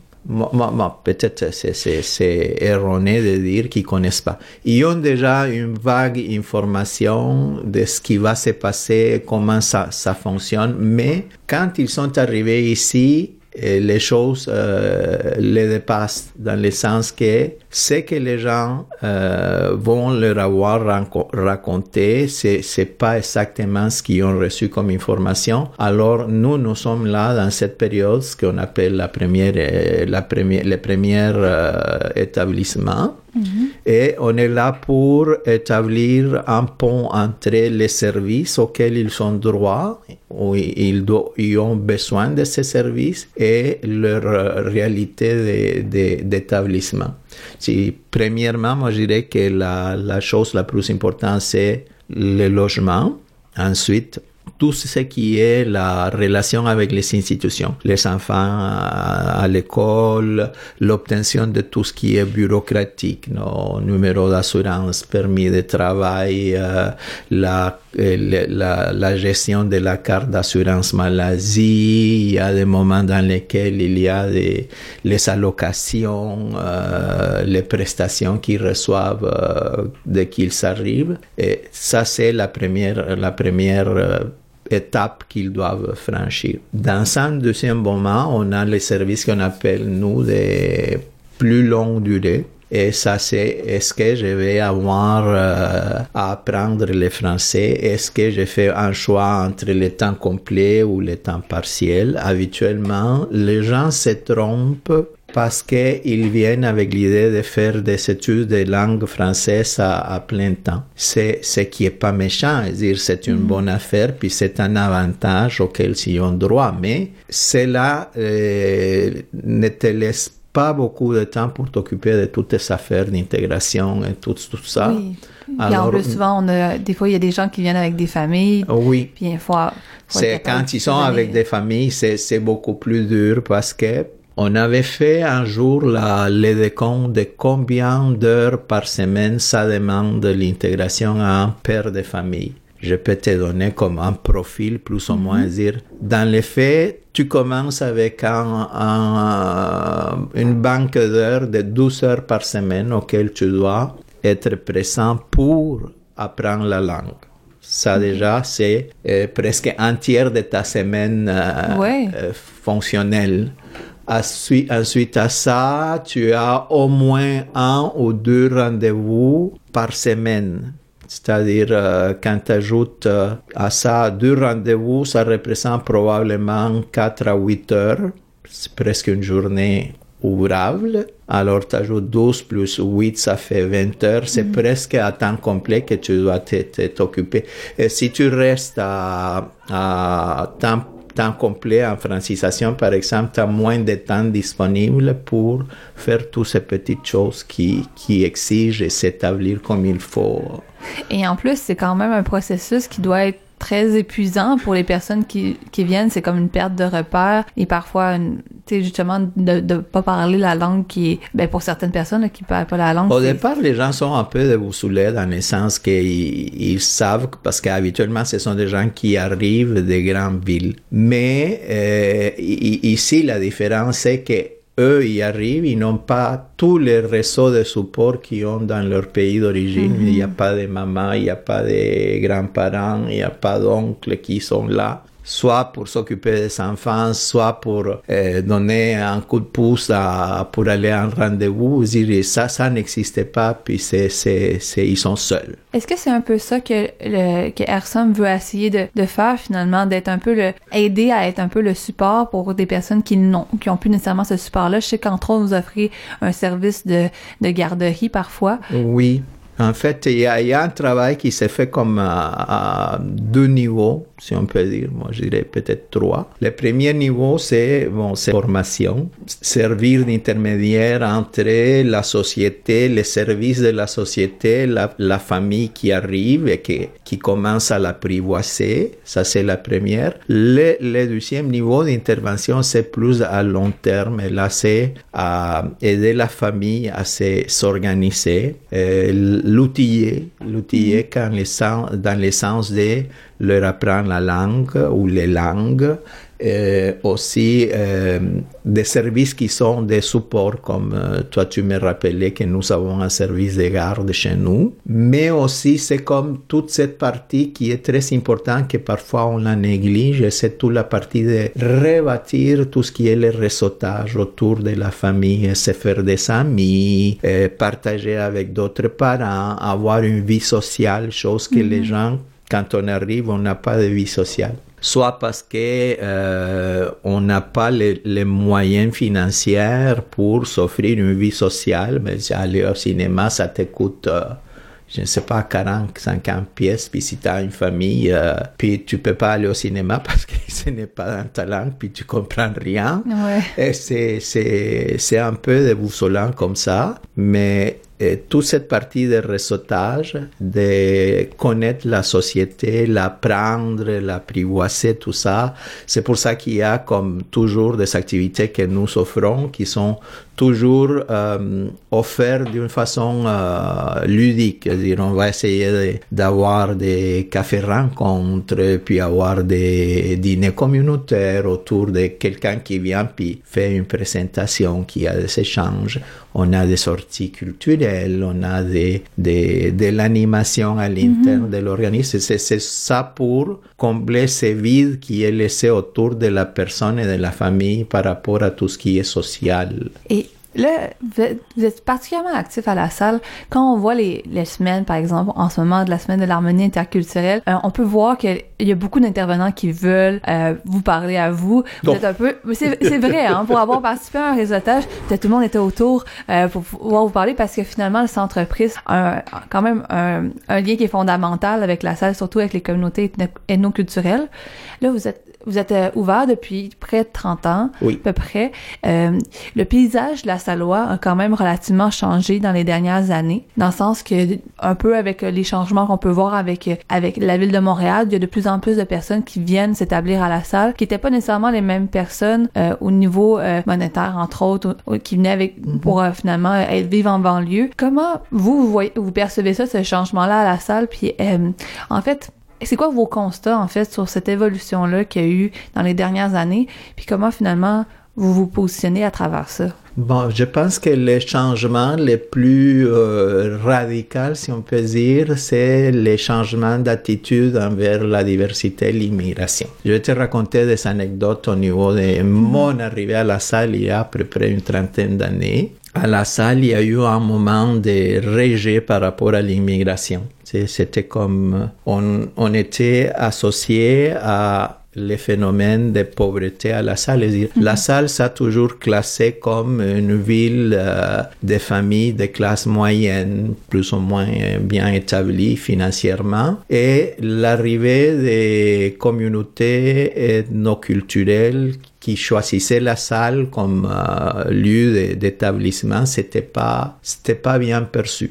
Peut-être c'est erroné de dire qu'ils connaissent pas. Ils ont déjà une vague information de ce qui va se passer, comment ça, ça fonctionne, mais quand ils sont arrivés ici, et les choses euh, les dépassent dans le sens que ce que les gens euh, vont leur avoir raconté, c'est c'est pas exactement ce qu'ils ont reçu comme information. Alors nous, nous sommes là dans cette période, ce qu'on appelle la première, euh, la première, les premiers établissements. Et on est là pour établir un pont entre les services auxquels ils ont droit, où ils, ont besoin de ces services, et leur réalité d'établissement. Si, premièrement, moi je dirais que la, la chose la plus importante, c'est le logement. Ensuite, tout ce qui est la relation avec les institutions, les enfants à, l'école, l'obtention de tout ce qui est bureaucratique, nos numéros d'assurance, permis de travail, euh, la, euh, la, la gestion de la carte d'assurance maladie, il y a des moments dans lesquels il y a des, les allocations, euh, les prestations qu'ils reçoivent euh, dès qu'ils arrivent. Et ça, c'est la première, la première euh, étape qu'ils doivent franchir. Dans un deuxième moment, on a les services qu'on appelle, nous, des plus longue durée. Et ça, c'est est-ce que je vais avoir euh, à apprendre le français? Est-ce que je fais un choix entre le temps complet ou le temps partiel? Habituellement, les gens se trompent parce qu'ils viennent avec l'idée de faire des études de langue française à, à plein temps. C'est ce qui est pas méchant, c'est-à-dire c'est une bonne affaire, puis c'est un avantage auquel ils ont droit, mais cela euh, ne te laisse pas beaucoup de temps pour t'occuper de toutes tes affaires d'intégration et tout, tout ça. Oui. Puis en Alors, plus, souvent, on a, des fois, il y a des gens qui viennent avec des familles, oui. puis il faut, faut C'est quand ils sont avec des familles, c'est beaucoup plus dur parce que on avait fait un jour la, le décompte de combien d'heures par semaine ça demande l'intégration à un père de famille? Je peux te donner comme un profil plus ou moins dire. Dans les faits, tu commences avec un, un- une banque d'heures de 12 heures par semaine auquel tu dois être présent pour apprendre la langue. Ça déjà, c'est euh, presque un tiers de ta semaine euh, Ouais. euh, fonctionnelle. Ensuite, à ça, tu as au moins un ou deux rendez-vous par semaine. C'est-à-dire, euh, quand tu ajoutes euh, à ça deux rendez-vous, ça représente probablement 4 à 8 heures. C'est presque une journée ouvrable. Alors, tu ajoutes 12 plus 8, ça fait 20 heures. C'est presque à temps complet que tu dois t'occuper. Et si tu restes à, à temps, temps complet en francisation, par exemple, tu moins de temps disponible pour faire toutes ces petites choses qui, qui exigent et s'établir comme il faut. Et en plus, c'est quand même un processus qui doit être très épuisant pour les personnes qui, qui viennent. C'est comme une perte de repères et parfois, tu sais, justement, de ne pas parler la langue qui est, ben, pour certaines personnes là, qui parlent pas la langue. Au départ, les gens sont un peu déboussolés dans le sens qu'ils ils savent, parce qu'habituellement, ce sont des gens qui arrivent des grandes villes. Mais euh, ici, la différence, c'est que eux, ils arrivent, ils n'ont pas tous les réseaux de support qu'ils ont dans leur pays d'origine. Il n'y a pas de maman, il n'y a pas de grands-parents, il n'y a pas d'oncles qui sont là soit pour s'occuper des enfants, soit pour euh, donner un coup de pouce à- pour aller à un rendez-vous. Ça, ça n'existait pas, puis c'est, c'est, c'est- ils sont seuls. Est-ce que c'est un peu ça que, le, que Ersom veut essayer de, de faire finalement, d'être un peu le, aider à être un peu le support pour des personnes qui n'ont, qui ont plus nécessairement ce support-là? Je sais qu'entre autres, vous offrez un service de, de garderie parfois. Oui. En fait, il y, a, un travail qui s'est fait comme à, deux niveaux, si on peut dire. Moi, je dirais peut-être trois. Le premier niveau, c'est bon, formation, servir d'intermédiaire entre la société, les services de la société, la, famille qui arrive et qui, qui commence à l'apprivoiser. Ça, c'est la première. Le, le deuxième niveau d'intervention, c'est plus à long terme. Là, c'est à aider la famille à se- s'organiser, l'outiller, l'outiller quand les sens- dans le sens de leur apprendre la langue ou les langues, aussi euh, des services qui sont des supports, comme euh, toi tu me rappelais que nous avons un service de garde chez nous, mais aussi c'est comme toute cette partie qui est très importante que parfois on la néglige, c'est toute la partie de rebâtir tout ce qui est le réseautage autour de la famille, se faire des amis, partager avec d'autres parents, avoir une vie sociale, chose que les gens quand on arrive, on n'a pas de vie sociale. Soit parce que euh, on n'a pas les, les moyens financiers pour s'offrir une vie sociale, mais aller au cinéma, ça te coûte, euh, je ne sais pas, 40, 50 pièces. Puis si tu as une famille, euh, puis tu peux pas aller au cinéma parce que ce n'est pas dans ta langue, puis tu comprends rien. Ouais. Et c'est, c'est, c'est un peu déboussolant comme ça, mais euh, toute cette partie de réseautage, de connaître la société, l'apprendre, l'apprivoiser, tout ça, c'est pour ça qu'il y a comme toujours des activités que nous offrons qui sont toujours euh, offertes d'une façon euh, ludique. C'est-à-dire, on va essayer d'avoir des cafés-rencontres, puis avoir des dîners communautaires autour de quelqu'un qui vient puis fait une présentation, qui a des échanges. On a des sorties culturelles, on a des, des, de l'animation à l'interne de l'organisme. C'est, c'est ça pour combler ce vide qui est laissé autour de la personne et de la famille par rapport à tout ce qui est social. Et là, vous êtes, vous êtes particulièrement actif à la salle. Quand on voit les, les semaines, par exemple, en ce moment de la semaine de l'harmonie interculturelle, euh, on peut voir qu'il y a beaucoup d'intervenants qui veulent euh, vous parler à vous. Vous Non. êtes un peu... mais C'est c'est vrai, hein, pour avoir participé à un réseautage, tout le monde était autour euh, pour pouvoir vous parler parce que finalement, le centre entreprise a un- quand même un, un lien qui est fondamental avec la salle, surtout avec les communautés ethno- ethnoculturelles. Là, vous êtes vous êtes euh, ouvert depuis près de 30 ans, Oui. à peu près. Euh, le paysage de la Salois a quand même relativement changé dans les dernières années, dans le sens que, un peu avec euh, les changements qu'on peut voir avec, euh, avec la ville de Montréal, il y a de plus en plus de personnes qui viennent s'établir à la salle, qui n'étaient pas nécessairement les mêmes personnes euh, au niveau euh, monétaire, entre autres, ou- ou qui venaient avec, pour euh, finalement être vivre en banlieue. Comment vous, vous, voyez, vous percevez ça, ce changement-là à la salle? Puis, euh, en fait, c'est quoi vos constats, en fait, sur cette évolution-là qu'il y a eu dans les dernières années? Puis comment, finalement, vous vous positionnez à travers ça? Bon, je pense que le changement le plus euh, radical, si on peut dire, c'est le changement d'attitude envers la diversité et l'immigration. Je vais te raconter des anecdotes au niveau de mon arrivée à la salle il y a à peu près une trentaine d'années. À la salle, il y a eu un moment de rejet par rapport à l'immigration. C'était comme on, on était associé à les phénomènes de pauvreté à la salle. C'est-à-dire, La salle s'a toujours classé comme une ville euh, de familles de classe moyenne, plus ou moins euh, bien établies financièrement. Et l'arrivée des communautés ethnoculturelles qui choisissaient la salle comme euh, lieu d'établissement, c'était pas, c'était pas bien perçu.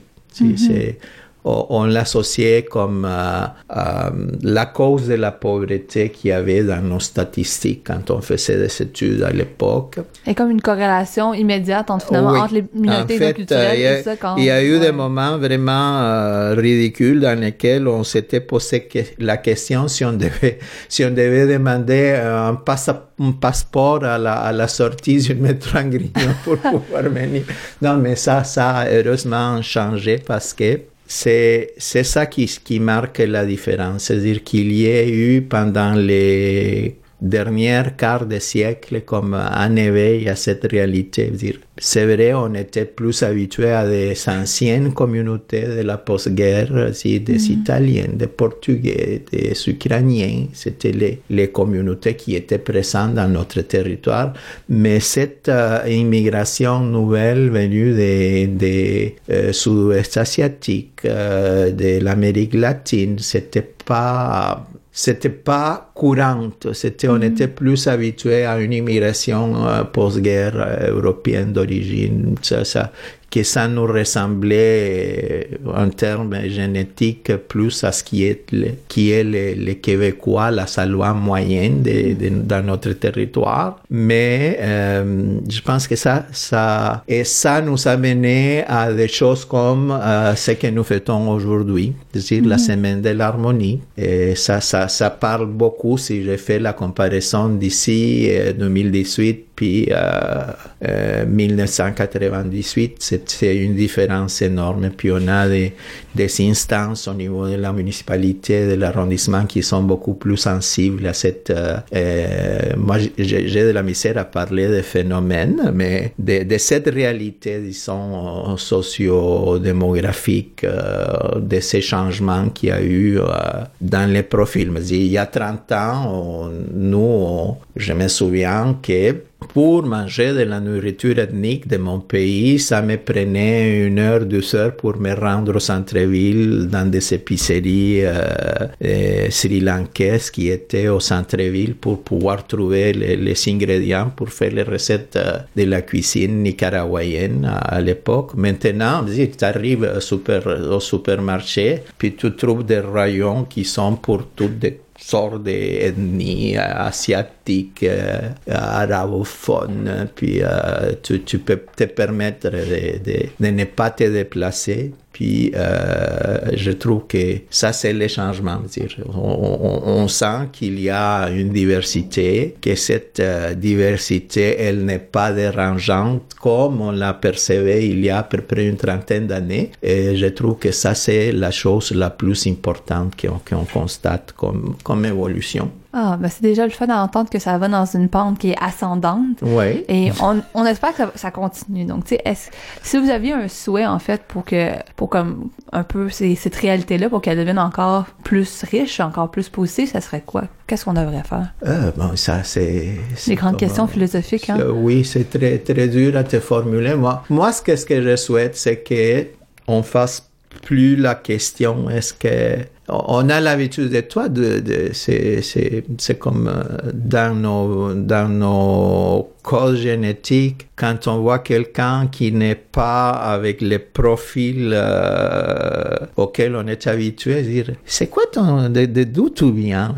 C'est- on, l'associait comme euh, euh, la cause de la pauvreté qu'il y avait dans nos statistiques quand on faisait des études à l'époque. A comme une corrélation immédiate entre, finalement, Oui. entre les minorités En fait, culturelles euh, il y a- et ça quand... Il y a eu Ouais. des moments vraiment euh, ridicules dans lesquels on s'était posé que- la question si on devait, si on devait demander euh, un passeport à la, à la sortie du métro en Grignon pour pouvoir venir. Non, mais ça, ça a heureusement changé parce que c'est, ça qui, qui marque la différence. C'est-à-dire qu'il y a eu pendant les dernières quarts de siècle comme un éveil à cette réalité. C'est vrai, on était plus habitué à des anciennes communautés de la post-guerre, des Italiens, des Portugais, des Ukrainiens. C'était les, les communautés qui étaient présentes dans notre territoire. Mais cette euh, immigration nouvelle venue des, des euh, sud-ouest asiatiques, euh, de l'Amérique latine, c'était pas c'était pas courante. C'était, on était plus habitué à une immigration euh, post-guerre euh, européenne d'origine. Ça, ça, que ça nous ressemblait euh, en termes génétiques plus à ce qui est le, qui est le, le Québécois, la Salois moyenne de, de, dans notre territoire. Mais euh, je pense que ça, ça, et ça nous a mené à des choses comme euh, ce que nous faisons aujourd'hui, c'est-à-dire la semaine de l'harmonie. Et ça, ça, ça parle beaucoup si je fais la comparaison d'ici euh, 2018 puis euh, euh, 1998, c'est une différence énorme. Puis on a des, des instances au niveau de la municipalité, de l'arrondissement qui sont beaucoup plus sensibles à cette... euh, euh, moi, j'ai de la misère à parler de phénomènes, mais de, cette réalité, disons, socio-démographique, euh, de ces changements qu'il y a eu euh, dans les profils. Il y a 30 ans, nous, je me souviens que pour manger de la nourriture ethnique de mon pays, ça me prenait une heure, deux heures pour me rendre au centre-ville dans des épiceries euh, euh, sri-lankaises qui étaient au centre-ville pour pouvoir trouver les, ingrédients pour faire les recettes euh, de la cuisine nicaraguayenne à, l'époque. Maintenant, tu arrives au, au supermarché, puis tu trouves des rayons qui sont pour toutes des sortes d'ethnies euh, asiatiques, euh, arabophones, puis euh, tu, peux te permettre de, de- de ne pas te déplacer. Puis euh, je trouve que ça, c'est le changement. On, sent qu'il y a une diversité, que cette euh, diversité, elle n'est pas dérangeante comme on l'a percevait il y a à peu près une trentaine d'années. Et je trouve que ça, c'est la chose la plus importante qu'on qu'on constate comme, comme évolution. Ah, ben c'est déjà le fun d'entendre que ça va dans une pente qui est ascendante. Oui. Et on, on espère que ça, ça continue. Donc, tu sais, est-ce- si vous aviez un souhait, en fait, pour que, pour comme, un peu ces- cette réalité-là, pour qu'elle devienne encore plus riche, encore plus positive, ça serait quoi? Qu'est-ce qu'on devrait faire? Euh, bon, ça, c'est... Les grandes questions philosophiques, hein? Oui, c'est très, très dur à te formuler. Moi, moi ce que, ce que je souhaite, c'est que on fasse plus la question est-ce que on a l'habitude de toi de, de c'est, comme euh, dans nos dans nos codes génétiques quand on voit quelqu'un qui n'est pas avec les profils euh, auxquels on est habitué dire c'est quoi ton de, d'où tu viens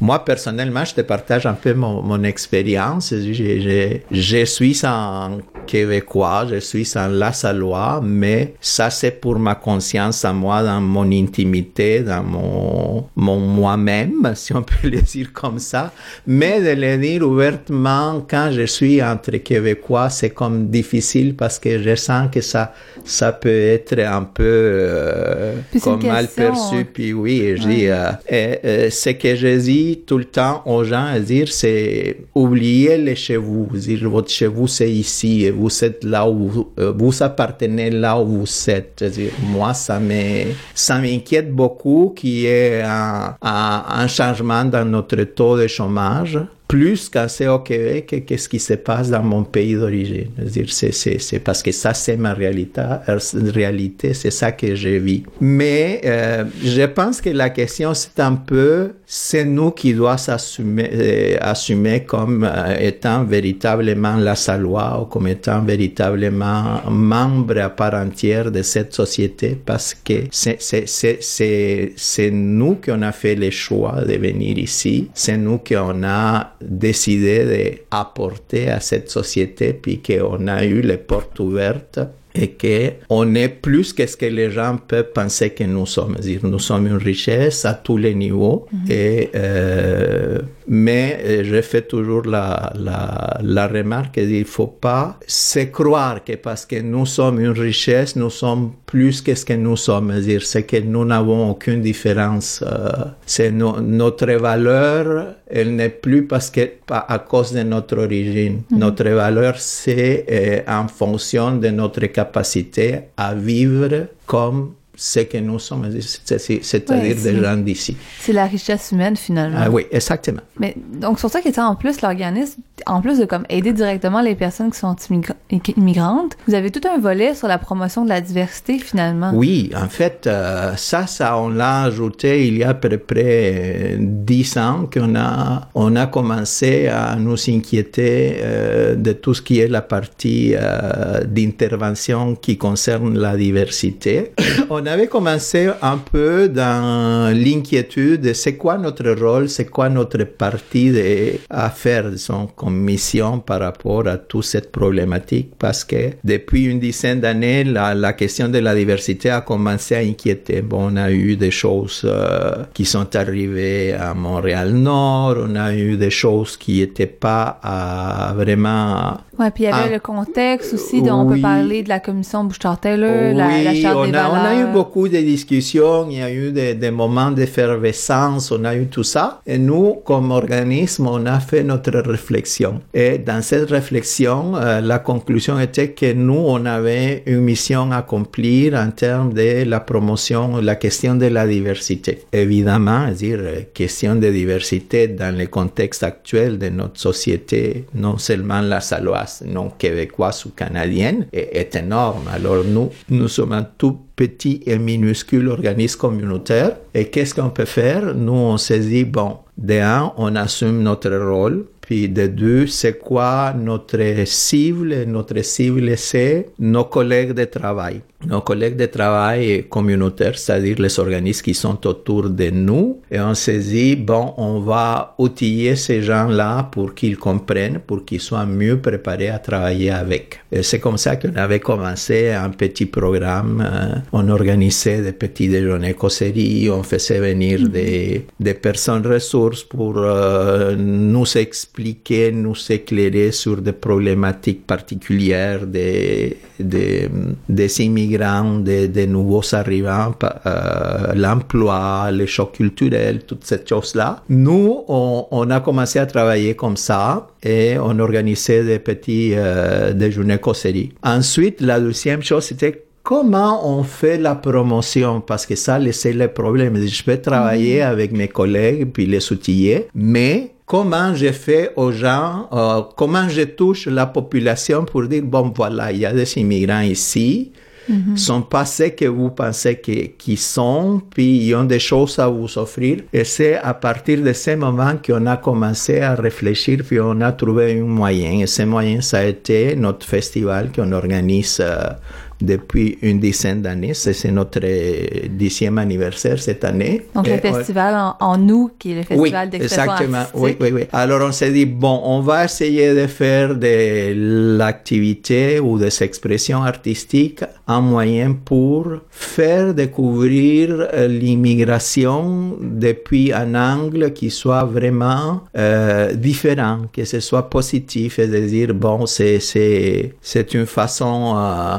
moi personnellement je te partage un peu mon, mon expérience je, je, je suis un québécois je suis un lassalois mais ça c'est pour ma conscience à moi dans mon intimité dans mon, mon moi-même si on peut le dire comme ça. Mais de le dire ouvertement quand je suis entre Québécois, c'est comme difficile parce que je sens que ça, ça peut être un peu euh, comme mal perçu. Puis oui, et je dis, euh, et, euh, ce que je dis tout le temps aux gens, à dire, c'est oubliez les chez vous. Dire, votre chez vous, c'est ici et vous êtes là où vous, euh, vous appartenez là où vous êtes. Je dis, moi, ça m'inquiète beaucoup qu'il y ait un, un, un changement dans notre taux de chômage. Plus c'est au Québec, que qu'est-ce qui se passe dans mon pays d'origine. C'est, parce que ça, c'est ma réalité, euh, réalité c'est ça que je vis. Mais euh, je pense que la question, c'est un peu, c'est nous qui doit s'assumer euh, assumer comme euh, étant véritablement la Salois ou comme étant véritablement membre à part entière de cette société parce que c'est, nous qui on a fait le choix de venir ici. C'est nous qui on a décidé d'apporter à cette société puis qu'on a eu les portes ouvertes et que on est plus que ce que les gens peuvent penser que nous sommes. Nous sommes une richesse à tous les niveaux. Et, euh, mais euh, je fais toujours la, la, la remarque qu'il ne faut pas se croire que parce que nous sommes une richesse, nous sommes plus que ce que nous sommes. C'est que nous n'avons aucune différence. Euh, c'est no- notre valeur, elle n'est plus parce que pas à cause de notre origine. Notre valeur, c'est euh, en fonction de notre capacité à vivre comme ce que nous sommes, c'est- c'est- c'est-à-dire des gens d'ici. C'est la richesse humaine finalement. Ah oui, exactement. Mais donc sur ça qui était en plus l'organisme, en plus de comme aider directement les personnes qui sont immigra- immigrantes, vous avez tout un volet sur la promotion de la diversité finalement. Oui, en fait, euh, ça, ça, on l'a ajouté il y a à peu près euh, dix ans qu'on a, on a commencé à nous inquiéter euh, de tout ce qui est la partie euh, d'intervention qui concerne la diversité. on avait commencé un peu dans l'inquiétude de c'est quoi notre rôle, c'est quoi notre partie de, à faire, disons, comme mission par rapport à toute cette problématique, parce que depuis une dizaine d'années, la, la question de la diversité a commencé à inquiéter. Bon, on a eu des choses euh, qui sont arrivées à Montréal-Nord, on a eu des choses qui n'étaient pas vraiment Ouais, puis il y avait Ah. le contexte aussi, dont on peut parler de la commission Bouchard-Taylor, la, charte on des a, on a eu valeurs. Beaucoup de discussions, il y a eu des, des moments d'effervescence, on a eu tout ça. Et nous, comme organisme, on a fait notre réflexion. Et dans cette réflexion, euh, la conclusion était que nous, on avait une mission à accomplir en termes de la promotion, la question de la diversité. Évidemment, dire euh, question de diversité dans le contexte actuel de notre société, non seulement la saloise, non québécoise ou canadienne, est, est énorme. Alors nous, nous sommes un tout petit et minuscule organisme communautaire. Et qu'est-ce qu'on peut faire? Nous, on dit, bon, de un, on assume notre rôle. Puis de deux, c'est quoi notre cible? Notre cible, c'est nos collègues de travail. Nos collègues de travail communautaires, c'est-à-dire les organismes qui sont autour de nous. Et on s'est dit, bon, on va outiller ces gens-là pour qu'ils comprennent, pour qu'ils soient mieux préparés à travailler avec. Et c'est comme ça qu'on avait commencé un petit programme. euh, on organisait des petits déjeuners causeries, on faisait venir des, des personnes ressources pour euh, nous expliquer, nous éclairer sur des problématiques particulières des, des, des immigrants, des, des nouveaux arrivants, euh, l'emploi, les chocs culturels, toutes ces choses-là. Nous, on, on a commencé à travailler comme ça et on organisait des petits euh, déjeuners causeries. Ensuite, la deuxième chose, c'était comment on fait la promotion Parce que ça, c'est le problème. Je peux travailler avec mes collègues puis les outiller, mais comment je fais aux gens, euh, comment je touche la population pour dire, bon, voilà, il y a des immigrants ici, sont pas ceux que vous pensez qu'ils sont, puis ils ont des choses à vous offrir. Et c'est à partir de ce moment qu'on a commencé à réfléchir, puis on a trouvé un moyen. Et ce moyen, ça a été notre festival qu'on organise euh, depuis une dizaine d'années. C'est notre euh, dixième anniversaire cette année. Donc, Et le on- festival en, en août, qui est le oui, festival d'expression exactement. artistique. Oui, oui, oui. Alors on s'est dit bon, on va essayer de faire de l'activité ou des expressions artistiques un moyen pour faire découvrir euh, l'immigration depuis un angle qui soit vraiment euh, différent, que ce soit positif et de dire bon, c'est une façon euh,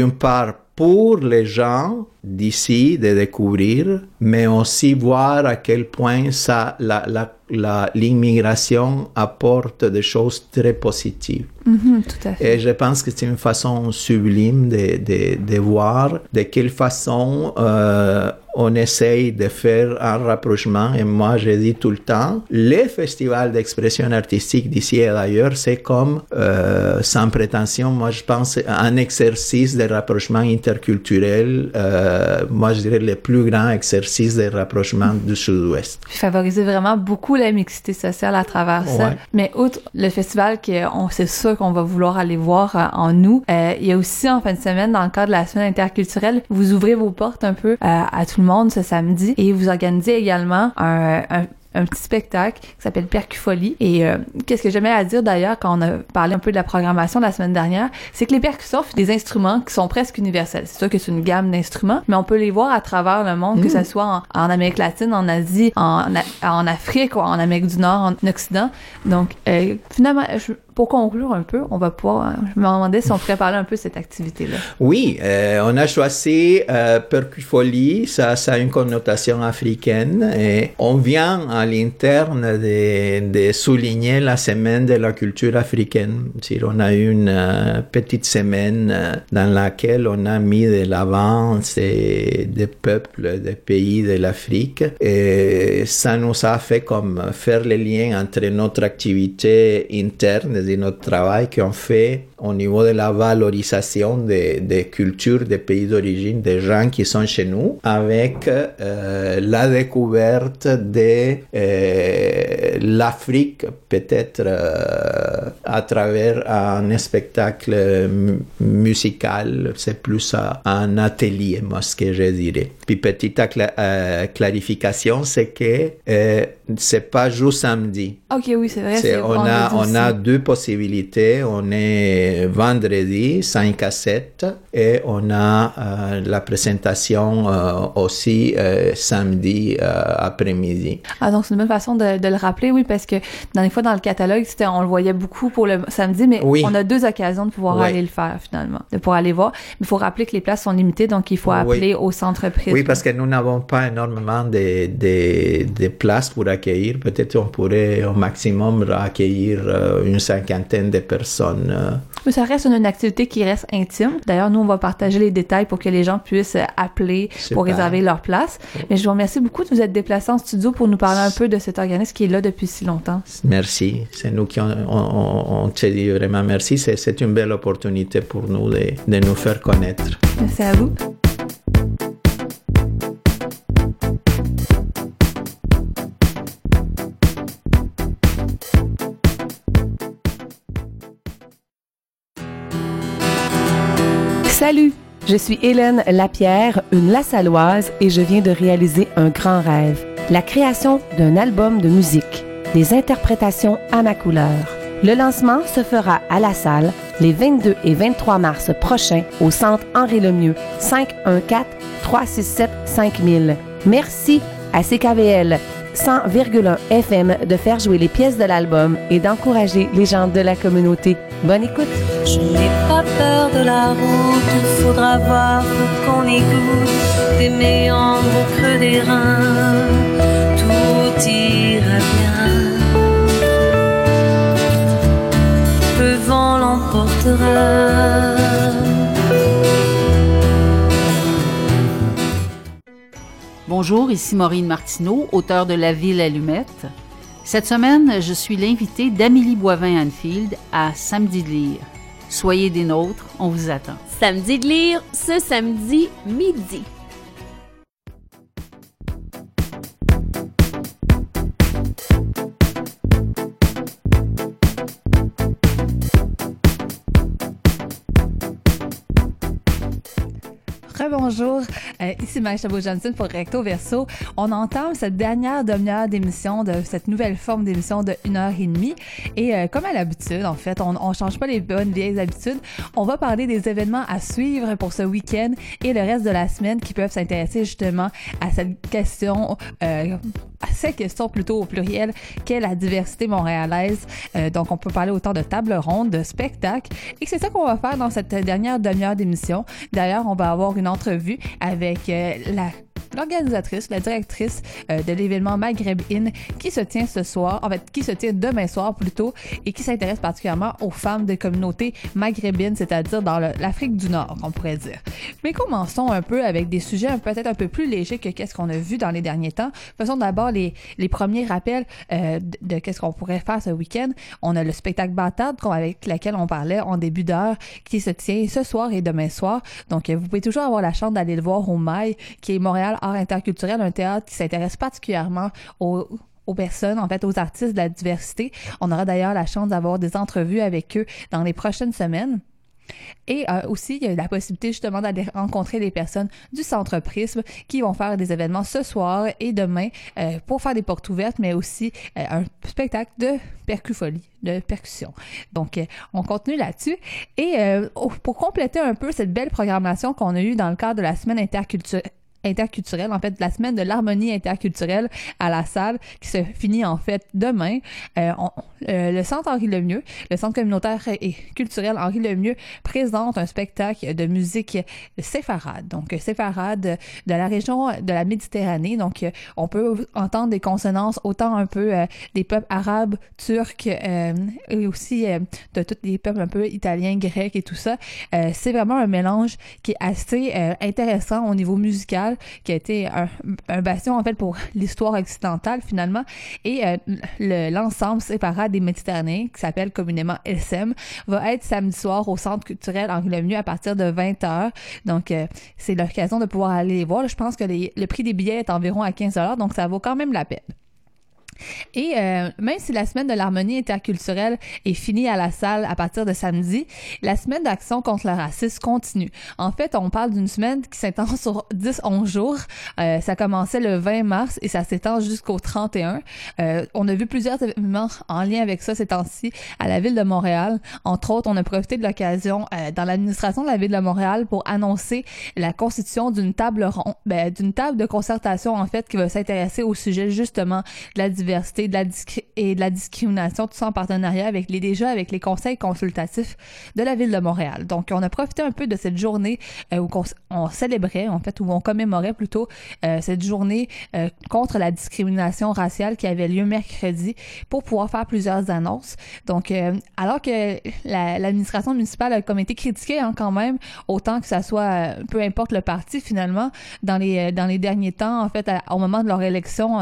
d'une part pour les gens d'ici de découvrir, mais aussi voir à quel point ça, la, la, la- l'immigration apporte des choses très positives. Mhm, tout à fait. Et je pense que c'est une façon sublime de, de, de voir de quelle façon euh, on essaye de faire un rapprochement. Et moi, je dis tout le temps, les festivals d'expression artistique d'ici et d'ailleurs, c'est comme, euh, sans prétention, moi, je pense, un exercice de rapprochement interculturel. euh, moi, je dirais le plus grand exercice de rapprochement du Sud-Ouest. Puis favoriser vraiment beaucoup la mixité sociale à travers ça. Mais outre le festival qu'on c'est sûr qu'on va vouloir aller voir euh, en août, euh, il y a aussi en fin de semaine, dans le cadre de la semaine interculturelle, vous ouvrez vos portes un peu euh, à tout le monde ce samedi et vous organisez également un, un un petit spectacle qui s'appelle Percufolie. Et euh, qu'est-ce que j'aimais à dire d'ailleurs quand on a parlé un peu de la programmation la semaine dernière, c'est que les percussions sont des instruments qui sont presque universels. C'est sûr que c'est une gamme d'instruments, mais on peut les voir à travers le monde, que ce soit en, en Amérique latine, en Asie, en, en Afrique, ou en Amérique du Nord, en Occident. Donc, euh, finalement, je- pour conclure un peu, on va pouvoir... Je me demandais si on pourrait parler un peu cette activité-là. Oui, euh, on a choisi euh, ça, a une connotation africaine et on vient à l'interne de, souligner la semaine de la culture africaine. On a une euh, petite semaine euh, dans laquelle on a mis de l'avant des peuples, des pays de l'Afrique et ça nous a fait comme faire le lien entre notre activité interne et notre travail qu'on fait au niveau de la valorisation des, des cultures des pays d'origine des gens qui sont chez nous avec euh, la découverte de euh, l'Afrique peut-être euh, à travers un spectacle mu- musical c'est plus un atelier moi ce que je dirais puis petite cla- clarification c'est que c'est pas juste samedi Ok, oui, c'est vrai. c'est- on, a, on a deux possibilités. On est vendredi 5 à 7 et on a euh, la présentation euh, aussi euh, samedi après-midi. Ah, donc c'est une bonne façon de, de le rappeler, oui, parce que dans les fois dans le catalogue, on le voyait beaucoup pour le samedi, mais Oui. on a deux occasions de pouvoir Oui. aller le faire finalement, de pouvoir aller voir. Mais il faut rappeler que les places sont limitées, donc il faut Oui. appeler au centre prise. Oui, parce que nous n'avons pas énormément de, de, de places pour accueillir. Peut-être on pourrait au maximum accueillir une cinquantaine de personnes. Mais ça reste une, activité qui reste intime. D'ailleurs, nous, on va partager les détails pour que les gens puissent euh, appeler pour réserver leur place. Mais je vous remercie beaucoup de vous être déplacés en studio pour nous parler un peu de cet organisme qui est là depuis si longtemps. Merci. C'est nous qui on, on, on te dit vraiment merci. C'est, c'est une belle opportunité pour nous de, de nous faire connaître. Merci à vous. Salut, je suis Hélène Lapierre, une Lassalloise, et je viens de réaliser un grand rêve, la création d'un album de musique, des interprétations à ma couleur. Le lancement se fera à la salle les 22 et 23 mars prochains au centre Henri Lemieux, 514 367 5000. Merci à CKVL 100,1 FM de faire jouer les pièces de l'album et d'encourager les gens de la communauté. Bonne écoute! Je n'ai pas peur de la route, faudra voir qu'on écoute des méandres au creux des reins. Tout ira bien. Le vent l'emportera. Bonjour, ici Maureen Martineau, auteure de La Ville Allumette. Cette semaine, je suis l'invitée d'Amélie Boivin-Anfield à Samedi de lire. Soyez des nôtres, on vous attend. Samedi de lire, ce samedi midi. Rebonjour, euh, ici Marie Chabot-Johnson pour Recto Verso. On entame cette dernière demi-heure d'émission de cette nouvelle forme d'émission de une heure et demie. Et euh, comme à l'habitude, en fait, on, on change pas les bonnes vieilles habitudes. On va parler des événements à suivre pour ce week-end et le reste de la semaine qui peuvent s'intéresser justement à cette question, euh, à ces questions plutôt au pluriel, qu'est la diversité montréalaise. Euh, donc, on peut parler autant de table ronde, de spectacles. Et c'est ça qu'on va faire dans cette dernière demi-heure d'émission. D'ailleurs, on va avoir une entrevue avec euh, la l'organisatrice, la directrice euh, de l'événement Maghreb In qui se tient ce soir, en fait, qui se tient demain soir plutôt, et qui s'intéresse particulièrement aux femmes des communautés maghrébines, c'est-à-dire dans l'Afrique du Nord, on pourrait dire. Mais commençons un peu avec des sujets peut-être un peu plus légers que qu'est-ce qu'on a vu dans les derniers temps. Faisons d'abord les, les premiers rappels euh, de, qu'est-ce qu'on pourrait faire ce week-end. On a le spectacle Bâtard avec lequel on parlait en début d'heure qui se tient ce soir et demain soir. Donc, euh, vous pouvez toujours avoir la chance d'aller le voir au MAI, qui est Montréal Art Interculturel, un théâtre qui s'intéresse particulièrement aux aux personnes, en fait, aux artistes de la diversité. On aura d'ailleurs la chance d'avoir des entrevues avec eux dans les prochaines semaines. Et euh, aussi, il y a la possibilité justement d'aller rencontrer les personnes du Centre Prisme qui vont faire des événements ce soir et demain euh, pour faire des portes ouvertes, mais aussi euh, un spectacle de percufolie, de percussion. Donc, on continue là-dessus. Et pour compléter un peu cette belle programmation qu'on a eue dans le cadre de la semaine interculturelle, interculturelle, en fait, la semaine de l'harmonie interculturelle à la salle qui se finit en fait demain. Euh, euh, le centre Henri Lemieux, le centre communautaire et culturel Henri Lemieux présente un spectacle de musique séfarade. Donc séfarade de la région de la Méditerranée. Donc on peut entendre des consonances autant un peu euh, des peuples arabes, turcs et aussi de tous les peuples un peu italiens, grecs et tout ça. C'est vraiment un mélange qui est assez intéressant au niveau musical, qui a été un, bastion en fait pour l'histoire occidentale finalement. Et euh, le- l'ensemble séparate des Méditerranéens, qui s'appelle communément SM, va être samedi soir au Centre culturel Henri Lemieux à partir de 20h. Donc, euh, c'est l'occasion de pouvoir aller les voir. Je pense que le prix des billets est environ à 15 donc ça vaut quand même la peine. Et euh, même si la semaine de l'harmonie interculturelle est finie à la salle à partir de samedi, la semaine d'action contre le racisme continue. En fait, on parle d'une semaine qui s'étend sur 10-11 jours. Euh, ça commençait le 20 mars et ça s'étend jusqu'au 31. Euh, on a vu plusieurs événements en lien avec ça ces temps-ci à la ville de Montréal. Entre autres, on a profité de l'occasion euh, dans l'administration de la ville de Montréal pour annoncer la constitution d'une table ronde, ben, d'une table de concertation en fait qui va s'intéresser au sujet justement de la diversité, de la et de la discrimination, tout ça en partenariat avec les déjà avec les conseils consultatifs de la ville de Montréal. Donc, on a profité un peu de cette journée euh, où on, célébrait, en fait, où on commémorait plutôt euh, cette journée euh, contre la discrimination raciale qui avait lieu mercredi pour pouvoir faire plusieurs annonces. Donc, alors que la- l'administration municipale a comme été critiquée hein, quand même, autant que ça soit, peu importe le parti finalement, dans les dans les derniers temps, en fait, au moment de leur élection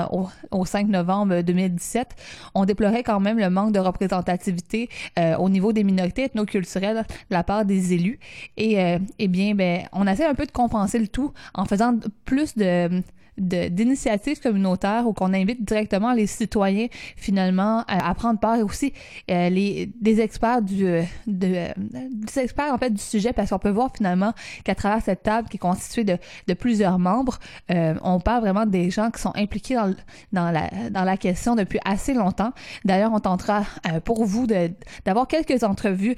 au 5 novembre 2017, on déplorait quand même le manque de représentativité euh, au niveau des minorités ethnoculturelles de la part des élus. Et euh, eh bien, ben, on essaie un peu de compenser le tout en faisant plus de- d'initiatives communautaires où qu'on invite directement les citoyens finalement à, prendre part et aussi euh, les des experts du euh, de, euh, des experts en fait du sujet. Parce qu'on peut voir finalement qu'à travers cette table qui est constituée de, de plusieurs membres euh, on parle vraiment des gens qui sont impliqués dans, dans la dans la question depuis assez longtemps. D'ailleurs on tentera euh, pour vous de d'avoir quelques entrevues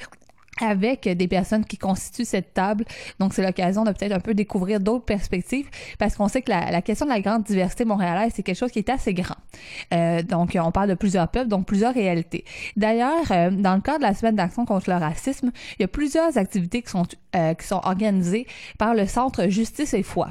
avec des personnes qui constituent cette table. Donc, c'est l'occasion de peut-être un peu découvrir d'autres perspectives parce qu'on sait que la, question de la grande diversité montréalaise, c'est quelque chose qui est assez grand. Euh, donc, on parle de plusieurs peuples, donc plusieurs réalités. D'ailleurs, euh, dans le cadre de la semaine d'action contre le racisme, il y a plusieurs activités qui sont, euh, qui sont organisées par le Centre Justice et Foi.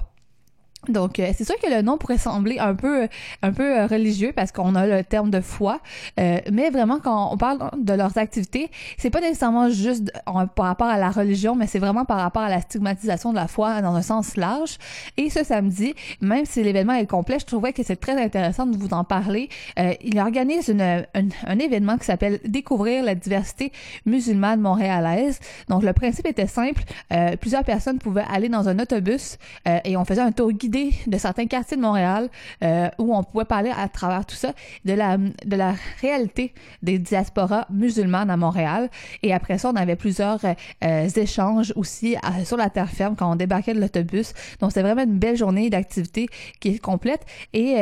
Donc, euh, c'est sûr que le nom pourrait sembler un peu, un peu euh, religieux parce qu'on a le terme de foi, euh, mais vraiment quand on parle de leurs activités, c'est pas nécessairement juste par rapport à la religion, mais c'est vraiment par rapport à la stigmatisation de la foi dans un sens large. Et ce samedi, même si l'événement est complet, je trouvais que c'est très intéressant de vous en parler. Euh, il organise une, un, événement qui s'appelle Découvrir la diversité musulmane montréalaise. Donc, le principe était simple. Euh, plusieurs personnes pouvaient aller dans un autobus euh, et on faisait un tour guidé de certains quartiers de Montréal euh, où on pouvait parler à travers tout ça de la, de la réalité des diasporas musulmanes à Montréal. Et après ça, on avait plusieurs euh, échanges aussi euh, sur la terre ferme quand on débarquait de l'autobus. Donc, c'est vraiment une belle journée d'activité qui est complète. Et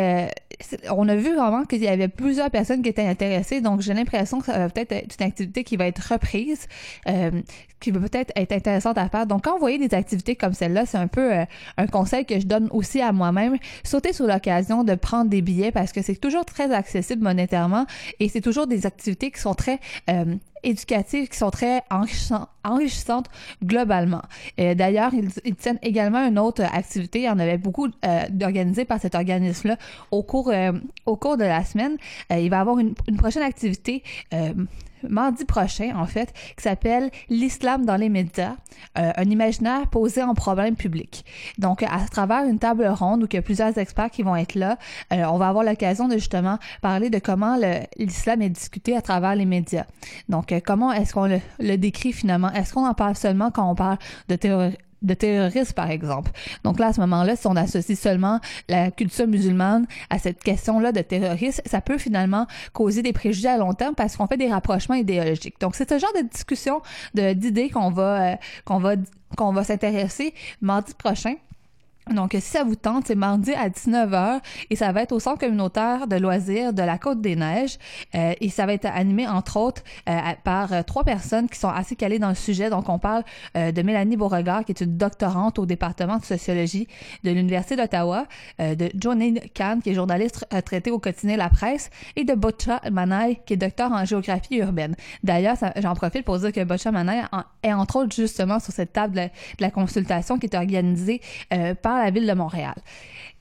on a vu vraiment qu'il y avait plusieurs personnes qui étaient intéressées. Donc, j'ai l'impression que ça va peut-être être une activité qui va être reprise, euh, qui va peut-être être intéressante à faire. Donc, quand vous voyez des activités comme celle-là, c'est un peu euh, un conseil que je donne aussi à moi-même. Sautez sur l'occasion de prendre des billets parce que c'est toujours très accessible monétairement et c'est toujours des activités qui sont très euh, éducatives, qui sont très enrichissantes, globalement. Euh, D'ailleurs, ils, ils tiennent également une autre activité. Il y en avait beaucoup euh, d'organisées par cet organisme-là au cours euh, au cours de la semaine. Euh, il va y avoir une, une prochaine activité. Mardi prochain, en fait, qui s'appelle L'islam dans les médias, euh, un imaginaire posé en problème public. Donc, à travers une table ronde où il y a plusieurs experts qui vont être là, euh, on va avoir l'occasion de justement parler de comment l'islam est discuté à travers les médias. Donc, euh, comment est-ce qu'on le, décrit finalement? Est-ce qu'on en parle seulement quand on parle de terrorisme? De terrorisme, par exemple. Donc là, à ce moment-là, si on associe seulement la culture musulmane à cette question-là de terrorisme, ça peut finalement causer des préjugés à long terme parce qu'on fait des rapprochements idéologiques. Donc, c'est ce genre de discussion, de- d'idées qu'on va, euh, qu'on va, qu'on va s'intéresser mardi prochain. Donc, si ça vous tente, c'est mardi à 19h et ça va être au centre communautaire de loisirs de la Côte-des-Neiges. Euh, et ça va être animé, entre autres, euh, par euh, trois personnes qui sont assez calées dans le sujet. Donc, on parle euh, de Mélanie Beauregard, qui est une doctorante au département de sociologie de l'Université d'Ottawa, euh, de Johnny Kahn, qui est journaliste traité au quotidien La Presse, et de Botcha Manay, qui est docteur en géographie urbaine. D'ailleurs, j'en profite pour dire que Botcha Manay en- est entre autres justement sur cette table de, de la consultation qui est organisée par la ville de Montréal.